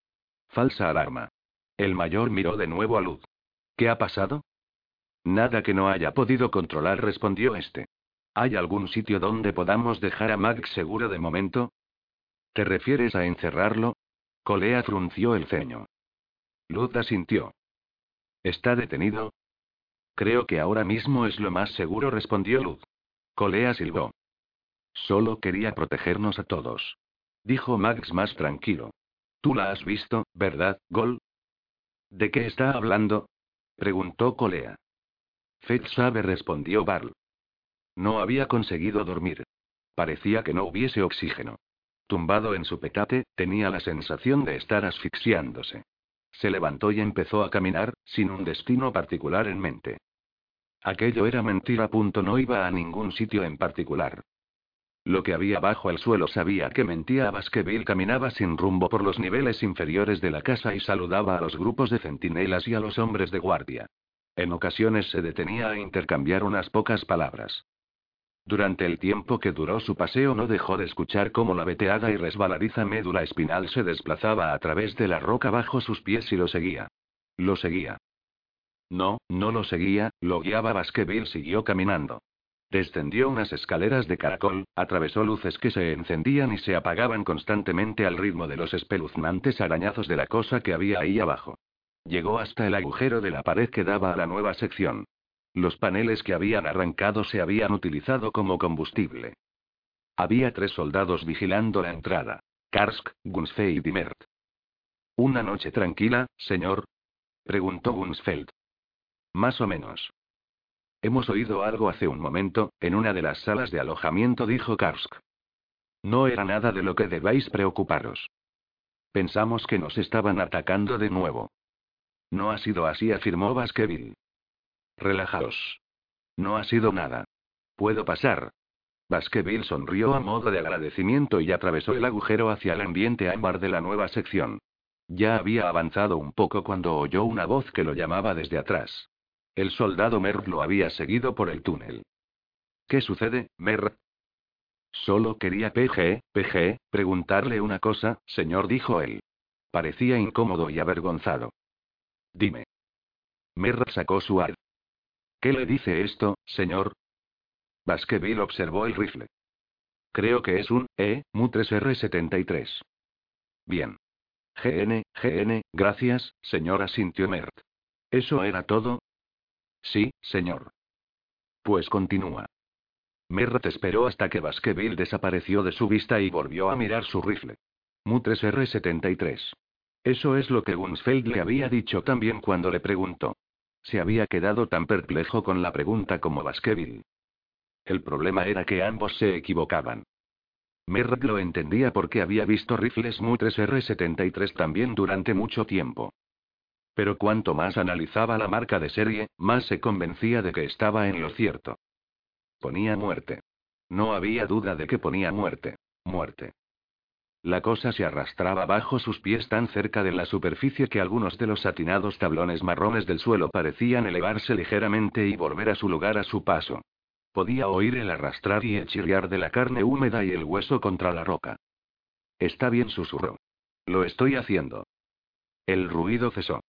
Falsa alarma. El mayor miró de nuevo a Luz. ¿Qué ha pasado? Nada que no haya podido controlar, respondió este. ¿Hay algún sitio donde podamos dejar a Max seguro de momento? ¿Te refieres a encerrarlo? Colea frunció el ceño. Luz asintió. ¿Está detenido? Creo que ahora mismo es lo más seguro, respondió Luz. Colea silbó. Solo quería protegernos a todos. Dijo Max más tranquilo. Tú la has visto, ¿verdad, Gol? ¿De qué está hablando? preguntó Colea. Fetch sabe, respondió Barl. No había conseguido dormir. Parecía que no hubiese oxígeno. Tumbado en su petate, tenía la sensación de estar asfixiándose. Se levantó y empezó a caminar, sin un destino particular en mente. Aquello era mentira. Punto no iba a ningún sitio en particular. Lo que había bajo el suelo sabía que mentía a Baskerville. Caminaba sin rumbo por los niveles inferiores de la casa y saludaba a los grupos de centinelas y a los hombres de guardia. En ocasiones se detenía a intercambiar unas pocas palabras. Durante el tiempo que duró su paseo no dejó de escuchar cómo la veteada y resbaladiza médula espinal se desplazaba a través de la roca bajo sus pies y lo seguía. Lo seguía. No, no lo seguía, lo guiaba Baskerville siguió caminando. Descendió unas escaleras de caracol, atravesó luces que se encendían y se apagaban constantemente al ritmo de los espeluznantes arañazos de la cosa que había ahí abajo. Llegó hasta el agujero de la pared que daba a la nueva sección. Los paneles que habían arrancado se habían utilizado como combustible. Había tres soldados vigilando la entrada. Karsk, Gunsfeld y Dimert. ¿Una noche tranquila, señor? preguntó Gunsfeld. Más o menos. Hemos oído algo hace un momento, en una de las salas de alojamiento, dijo Karsk. No era nada de lo que debáis preocuparos. Pensamos que nos estaban atacando de nuevo. No ha sido así, afirmó Baskerville. Relajaos. No ha sido nada. Puedo pasar. Baskerville sonrió a modo de agradecimiento y atravesó el agujero hacia el ambiente ámbar de la nueva sección. Ya había avanzado un poco cuando oyó una voz que lo llamaba desde atrás. El soldado Mer lo había seguido por el túnel. ¿Qué sucede, Mer? Solo quería PG, PG, preguntarle una cosa, señor, dijo él. Parecía incómodo y avergonzado. Dime. Mer sacó su ar. ¿Qué le dice esto, señor? Baskerville observó el rifle. Creo que es un E, Mu-3R-73. Bien. GN, GN, gracias, señora sintió Mert. ¿Eso era todo? Sí, señor. Pues continúa. Merrat esperó hasta que Baskerville desapareció de su vista y volvió a mirar su rifle. Mu-3R-73. Eso es lo que Gunsfeld le había dicho también cuando le preguntó. Se había quedado tan perplejo con la pregunta como Baskerville. El problema era que ambos se equivocaban. Merritt lo entendía porque había visto rifles Mutres R73 también durante mucho tiempo. Pero cuanto más analizaba la marca de serie, más se convencía de que estaba en lo cierto. Ponía muerte. No había duda de que ponía muerte. Muerte. La cosa se arrastraba bajo sus pies tan cerca de la superficie que algunos de los satinados tablones marrones del suelo parecían elevarse ligeramente y volver a su lugar a su paso. Podía oír el arrastrar y el chirriar de la carne húmeda y el hueso contra la roca. Está bien, susurró. Lo estoy haciendo. El ruido cesó.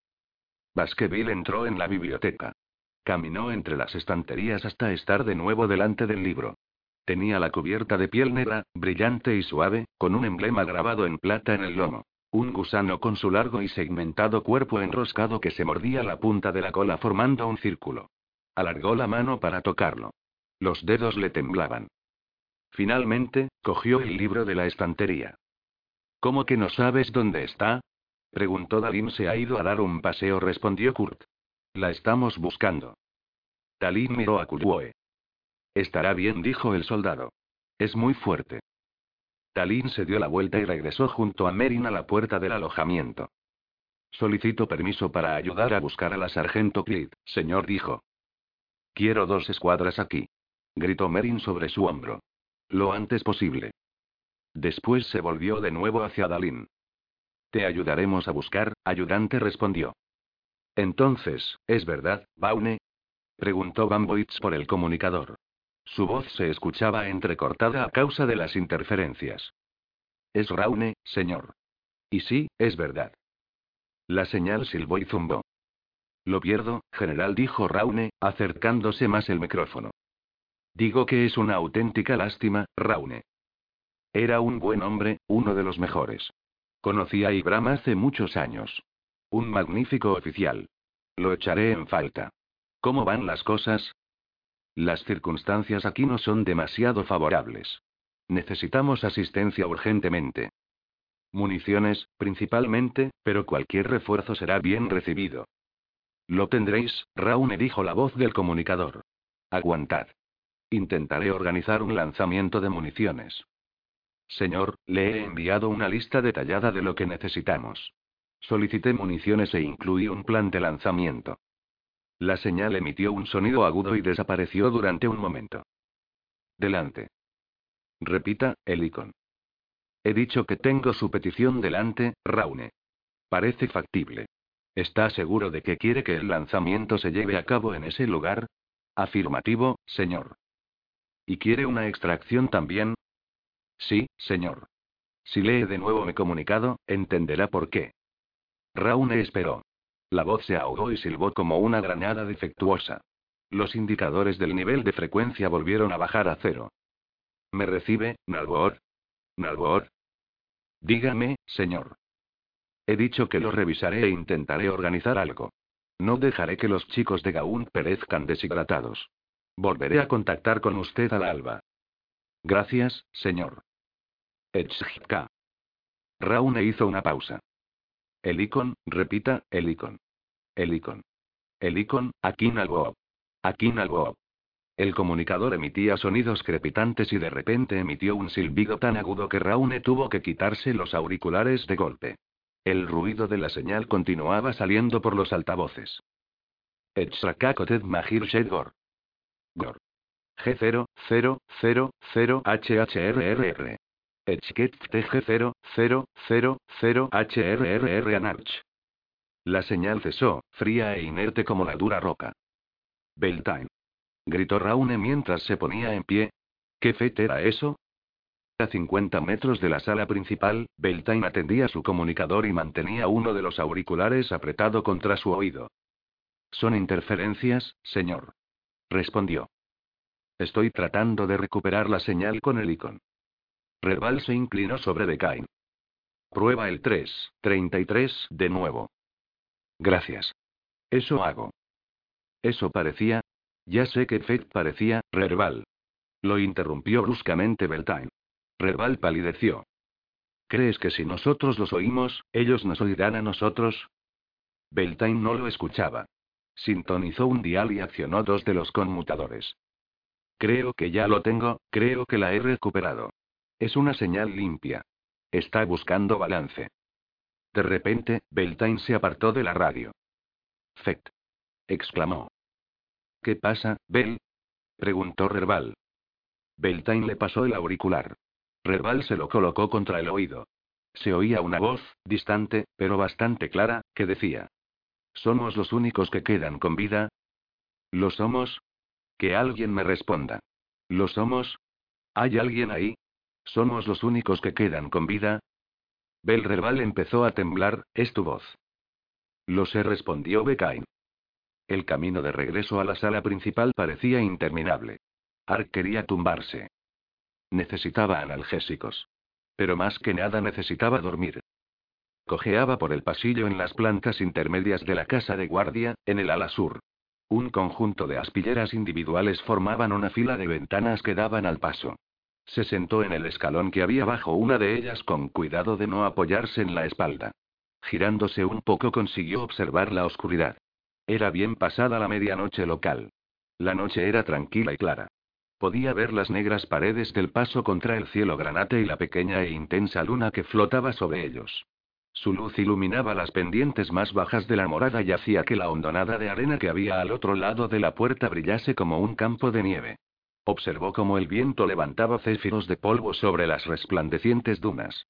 Baskerville entró en la biblioteca. Caminó entre las estanterías hasta estar de nuevo delante del libro. Tenía la cubierta de piel negra, brillante y suave, con un emblema grabado en plata en el lomo. Un gusano con su largo y segmentado cuerpo enroscado que se mordía la punta de la cola formando un círculo. Alargó la mano para tocarlo. Los dedos le temblaban. Finalmente, cogió el libro de la estantería. ¿Cómo que no sabes dónde está? Preguntó Dalín. Se ha ido a dar un paseo, respondió Kurt. La estamos buscando. Dalín miró a Kulue. Estará bien, dijo el soldado. Es muy fuerte. Talín se dio la vuelta y regresó junto a Merin a la puerta del alojamiento. Solicito permiso para ayudar a buscar a la sargento Cleed, señor, dijo. Quiero dos escuadras aquí. Gritó Merin sobre su hombro. Lo antes posible. Después se volvió de nuevo hacia Dalín. Te ayudaremos a buscar, ayudante respondió. Entonces, ¿es verdad, Baune? Preguntó Bamboitz por el comunicador. Su voz se escuchaba entrecortada a causa de las interferencias. Es Raune, señor. Y sí, es verdad. La señal silbó y zumbó. Lo pierdo, general, dijo Raune, acercándose más el micrófono. Digo que es una auténtica lástima, Raune. Era un buen hombre, uno de los mejores. Conocí a Ibram hace muchos años. Un magnífico oficial. Lo echaré en falta. ¿Cómo van las cosas? Las circunstancias aquí no son demasiado favorables. Necesitamos asistencia urgentemente. Municiones, principalmente, pero cualquier refuerzo será bien recibido. Lo tendréis, Raune dijo la voz del comunicador. Aguantad. Intentaré organizar un lanzamiento de municiones. Señor, le he enviado una lista detallada de lo que necesitamos. Solicité municiones e incluí un plan de lanzamiento. La señal emitió un sonido agudo y desapareció durante un momento. Delante. Repita, Helicon. He dicho que tengo su petición delante, Raune. Parece factible. ¿Está seguro de que quiere que el lanzamiento se lleve a cabo en ese lugar? Afirmativo, señor. ¿Y quiere una extracción también? Sí, señor. Si lee de nuevo mi comunicado, entenderá por qué. Raune esperó. La voz se ahogó y silbó como una granada defectuosa. Los indicadores del nivel de frecuencia volvieron a bajar a cero. ¿Me recibe, Nalbor? ¿Nalbor? Dígame, señor. He dicho que lo revisaré e intentaré organizar algo. No dejaré que los chicos de Gaunt perezcan deshidratados. Volveré a contactar con usted al alba. Gracias, señor. Etchka. Raune hizo una pausa. El icon, repita, el icon. El icon. El icon. El comunicador emitía sonidos crepitantes y de repente emitió un silbido tan agudo que Raune tuvo que quitarse los auriculares de golpe. El ruido de la señal continuaba saliendo por los altavoces. Etsrakakoted Mahir Shedgor. Gor. G0, 0, 0, 0, HHRRR. Etiquet TG0, 0, 0, 0, HRRR Anarch. La señal cesó, fría e inerte como la dura roca. Beltane. Gritó Raune mientras se ponía en pie. ¿Qué fete era eso? A 50 metros de la sala principal, Beltane atendía su comunicador y mantenía uno de los auriculares apretado contra su oído. Son interferencias, señor. Respondió. Estoy tratando de recuperar la señal con el icon. Reval se inclinó sobre Decain. Prueba el 3, 33, de nuevo. Gracias. Eso hago. Eso parecía. Ya sé que Fate parecía, Reval. Lo interrumpió bruscamente Beltane. Reval palideció. ¿Crees que si nosotros los oímos, ellos nos oirán a nosotros? Beltane no lo escuchaba. Sintonizó un dial y accionó dos de los conmutadores. Creo que ya lo tengo, creo que la he recuperado. Es una señal limpia. Está buscando balance. De repente, Beltane se apartó de la radio. Fect. exclamó. ¿Qué pasa, Bell? preguntó Rerbal. Beltane le pasó el auricular. Rerbal se lo colocó contra el oído. Se oía una voz, distante, pero bastante clara, que decía. ¿Somos los únicos que quedan con vida? ¿Lo somos? Que alguien me responda. ¿Lo somos? ¿Hay alguien ahí? ¿Somos los únicos que quedan con vida? Belreval empezó a temblar, es tu voz. Lo sé, respondió Bekain. El camino de regreso a la sala principal parecía interminable. Ark quería tumbarse. Necesitaba analgésicos. Pero más que nada necesitaba dormir. Cojeaba por el pasillo en las plantas intermedias de la casa de guardia, en el ala sur. Un conjunto de aspilleras individuales formaban una fila de ventanas que daban al paso. Se sentó en el escalón que había bajo una de ellas con cuidado de no apoyarse en la espalda. Girándose un poco consiguió observar la oscuridad. Era bien pasada la medianoche local. La noche era tranquila y clara. Podía ver las negras paredes del paso contra el cielo granate y la pequeña e intensa luna que flotaba sobre ellos. Su luz iluminaba las pendientes más bajas de la morada y hacía que la hondonada de arena que había al otro lado de la puerta brillase como un campo de nieve. Observó cómo el viento levantaba céfiros de polvo sobre las resplandecientes dunas.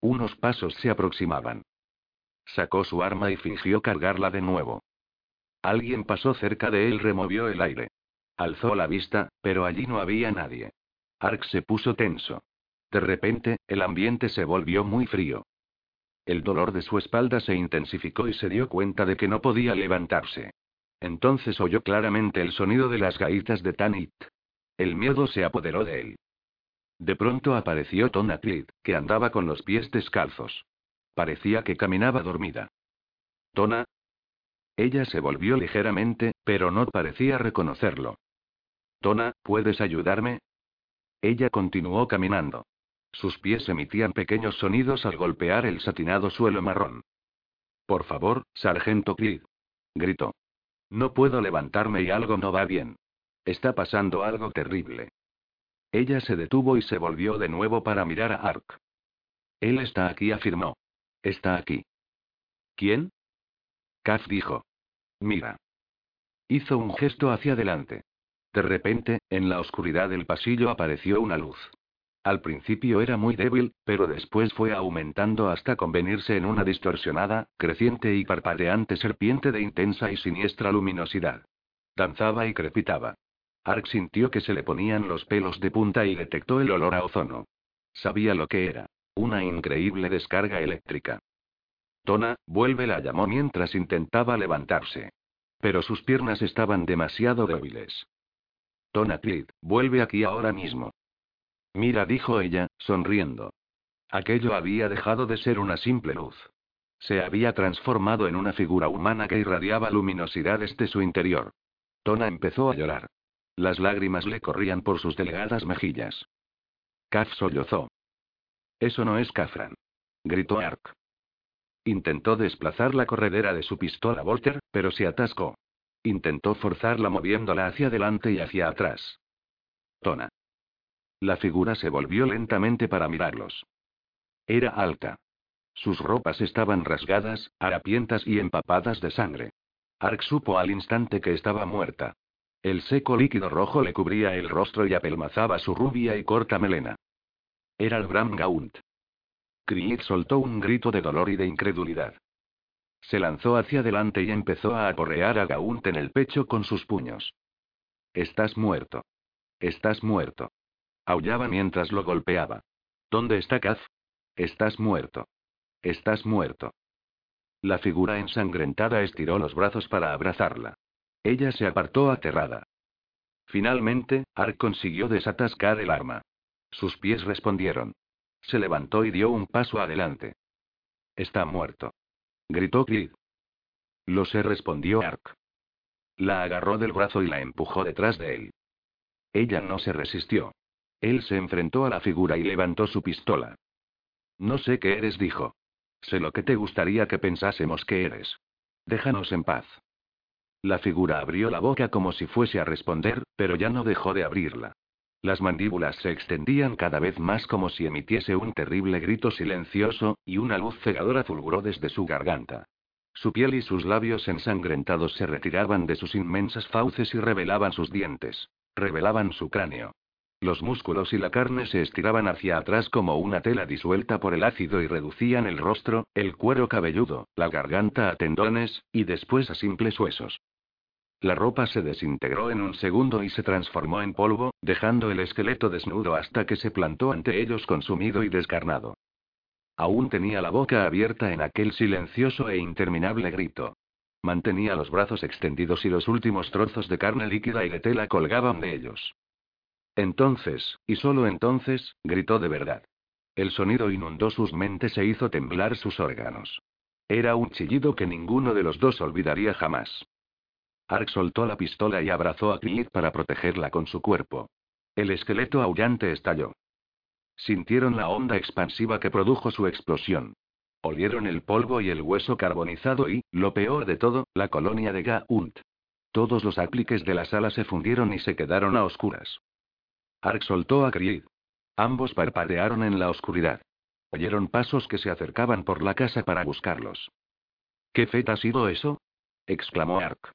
Unos pasos se aproximaban. Sacó su arma y fingió cargarla de nuevo. Alguien pasó cerca de él, removió el aire. Alzó la vista, pero allí no había nadie. Ark se puso tenso. De repente, el ambiente se volvió muy frío. El dolor de su espalda se intensificó y se dio cuenta de que no podía levantarse. Entonces oyó claramente el sonido de las gaitas de Tanit. El miedo se apoderó de él. De pronto apareció Tona Cleed, que andaba con los pies descalzos. Parecía que caminaba dormida. Tona. Ella se volvió ligeramente, pero no parecía reconocerlo. Tona, ¿puedes ayudarme? Ella continuó caminando. Sus pies emitían pequeños sonidos al golpear el satinado suelo marrón. Por favor, sargento Cleed. Gritó. No puedo levantarme y algo no va bien. Está pasando algo terrible. Ella se detuvo y se volvió de nuevo para mirar a Ark. Él está aquí, afirmó. Está aquí. ¿Quién? Kaz dijo. Mira. Hizo un gesto hacia adelante. De repente, en la oscuridad del pasillo apareció una luz. Al principio era muy débil, pero después fue aumentando hasta convenirse en una distorsionada, creciente y parpadeante serpiente de intensa y siniestra luminosidad. Danzaba y crepitaba. Ark sintió que se le ponían los pelos de punta y detectó el olor a ozono. Sabía lo que era. Una increíble descarga eléctrica. Tona, vuelve la llamó mientras intentaba levantarse. Pero sus piernas estaban demasiado débiles. Tona Cleed, vuelve aquí ahora mismo. Mira, dijo ella, sonriendo. Aquello había dejado de ser una simple luz. Se había transformado en una figura humana que irradiaba luminosidad desde su interior. Tona empezó a llorar. Las lágrimas le corrían por sus delgadas mejillas. Kaf sollozó. Eso no es Kafran. Gritó Ark. Intentó desplazar la corredera de su pistola Volter, pero se atascó. Intentó forzarla moviéndola hacia adelante y hacia atrás. Tona. La figura se volvió lentamente para mirarlos. Era alta. Sus ropas estaban rasgadas, harapientas y empapadas de sangre. Ark supo al instante que estaba muerta. El seco líquido rojo le cubría el rostro y apelmazaba su rubia y corta melena. Era el Bram Gaunt. Creed soltó un grito de dolor y de incredulidad. Se lanzó hacia adelante y empezó a aporrear a Gaunt en el pecho con sus puños. Estás muerto. Estás muerto. Aullaba mientras lo golpeaba. ¿Dónde está Kaz? Estás muerto. Estás muerto. La figura ensangrentada estiró los brazos para abrazarla. Ella se apartó aterrada. Finalmente, Ark consiguió desatascar el arma. Sus pies respondieron. Se levantó y dio un paso adelante. Está muerto. Gritó Cleed. Lo sé, respondió Ark. La agarró del brazo y la empujó detrás de él. Ella no se resistió. Él se enfrentó a la figura y levantó su pistola. No sé qué eres, dijo. Sé lo que te gustaría que pensásemos que eres. Déjanos en paz. La figura abrió la boca como si fuese a responder, pero ya no dejó de abrirla. Las mandíbulas se extendían cada vez más como si emitiese un terrible grito silencioso, y una luz cegadora fulguró desde su garganta. Su piel y sus labios ensangrentados se retiraban de sus inmensas fauces y revelaban sus dientes. Revelaban su cráneo. Los músculos y la carne se estiraban hacia atrás como una tela disuelta por el ácido y reducían el rostro, el cuero cabelludo, la garganta a tendones, y después a simples huesos. La ropa se desintegró en un segundo y se transformó en polvo, dejando el esqueleto desnudo hasta que se plantó ante ellos consumido y descarnado. Aún tenía la boca abierta en aquel silencioso e interminable grito. Mantenía los brazos extendidos y los últimos trozos de carne líquida y de tela colgaban de ellos. Entonces, y solo entonces, gritó de verdad. El sonido inundó sus mentes e hizo temblar sus órganos. Era un chillido que ninguno de los dos olvidaría jamás. Ark soltó la pistola y abrazó a Creed para protegerla con su cuerpo. El esqueleto aullante estalló. Sintieron la onda expansiva que produjo su explosión. Olieron el polvo y el hueso carbonizado y, lo peor de todo, la colonia de Gaunt. Todos los apliques de la sala se fundieron y se quedaron a oscuras. Ark soltó a Creed. Ambos parpadearon en la oscuridad. Oyeron pasos que se acercaban por la casa para buscarlos. ¿Qué feta ha sido eso? exclamó Ark.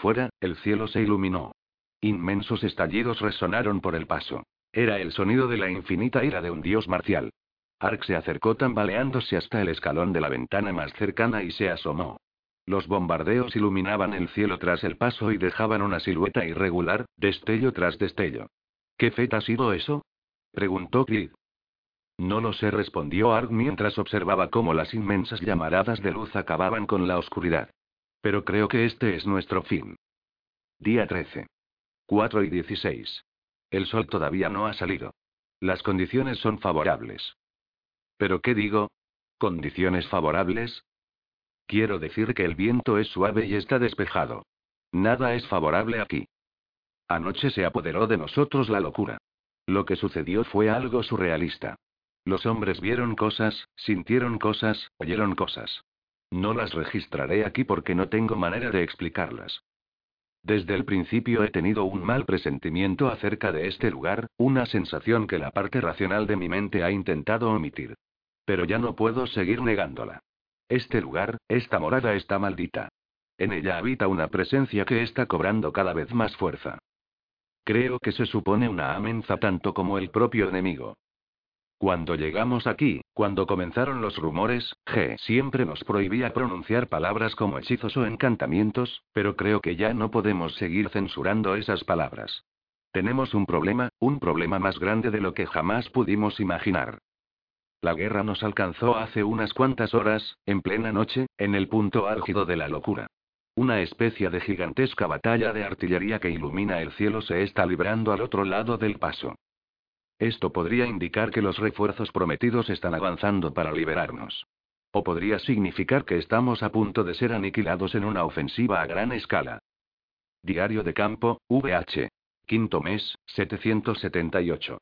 Fuera, el cielo se iluminó. Inmensos estallidos resonaron por el paso. Era el sonido de la infinita ira de un dios marcial. Ark se acercó tambaleándose hasta el escalón de la ventana más cercana y se asomó. Los bombardeos iluminaban el cielo tras el paso y dejaban una silueta irregular, destello tras destello. ¿Qué feta ha sido eso? preguntó Creed. No lo sé, respondió Ark mientras observaba cómo las inmensas llamaradas de luz acababan con la oscuridad. Pero creo que este es nuestro fin. Día 13. 4 y 16. El sol todavía no ha salido. Las condiciones son favorables. ¿Pero qué digo? ¿Condiciones favorables? Quiero decir que el viento es suave y está despejado. Nada es favorable aquí. Anoche se apoderó de nosotros la locura. Lo que sucedió fue algo surrealista. Los hombres vieron cosas, sintieron cosas, oyeron cosas. No las registraré aquí porque no tengo manera de explicarlas. Desde el principio he tenido un mal presentimiento acerca de este lugar, una sensación que la parte racional de mi mente ha intentado omitir. Pero ya no puedo seguir negándola. Este lugar, esta morada está maldita. En ella habita una presencia que está cobrando cada vez más fuerza. Creo que se supone una amenaza tanto como el propio enemigo. Cuando llegamos aquí, cuando comenzaron los rumores, G siempre nos prohibía pronunciar palabras como hechizos o encantamientos, pero creo que ya no podemos seguir censurando esas palabras. Tenemos un problema, un problema más grande de lo que jamás pudimos imaginar. La guerra nos alcanzó hace unas cuantas horas, en plena noche, en el punto álgido de la locura. Una especie de gigantesca batalla de artillería que ilumina el cielo se está librando al otro lado del paso. Esto podría indicar que los refuerzos prometidos están avanzando para liberarnos. O podría significar que estamos a punto de ser aniquilados en una ofensiva a gran escala. Diario de campo, VH. Quinto mes, 778.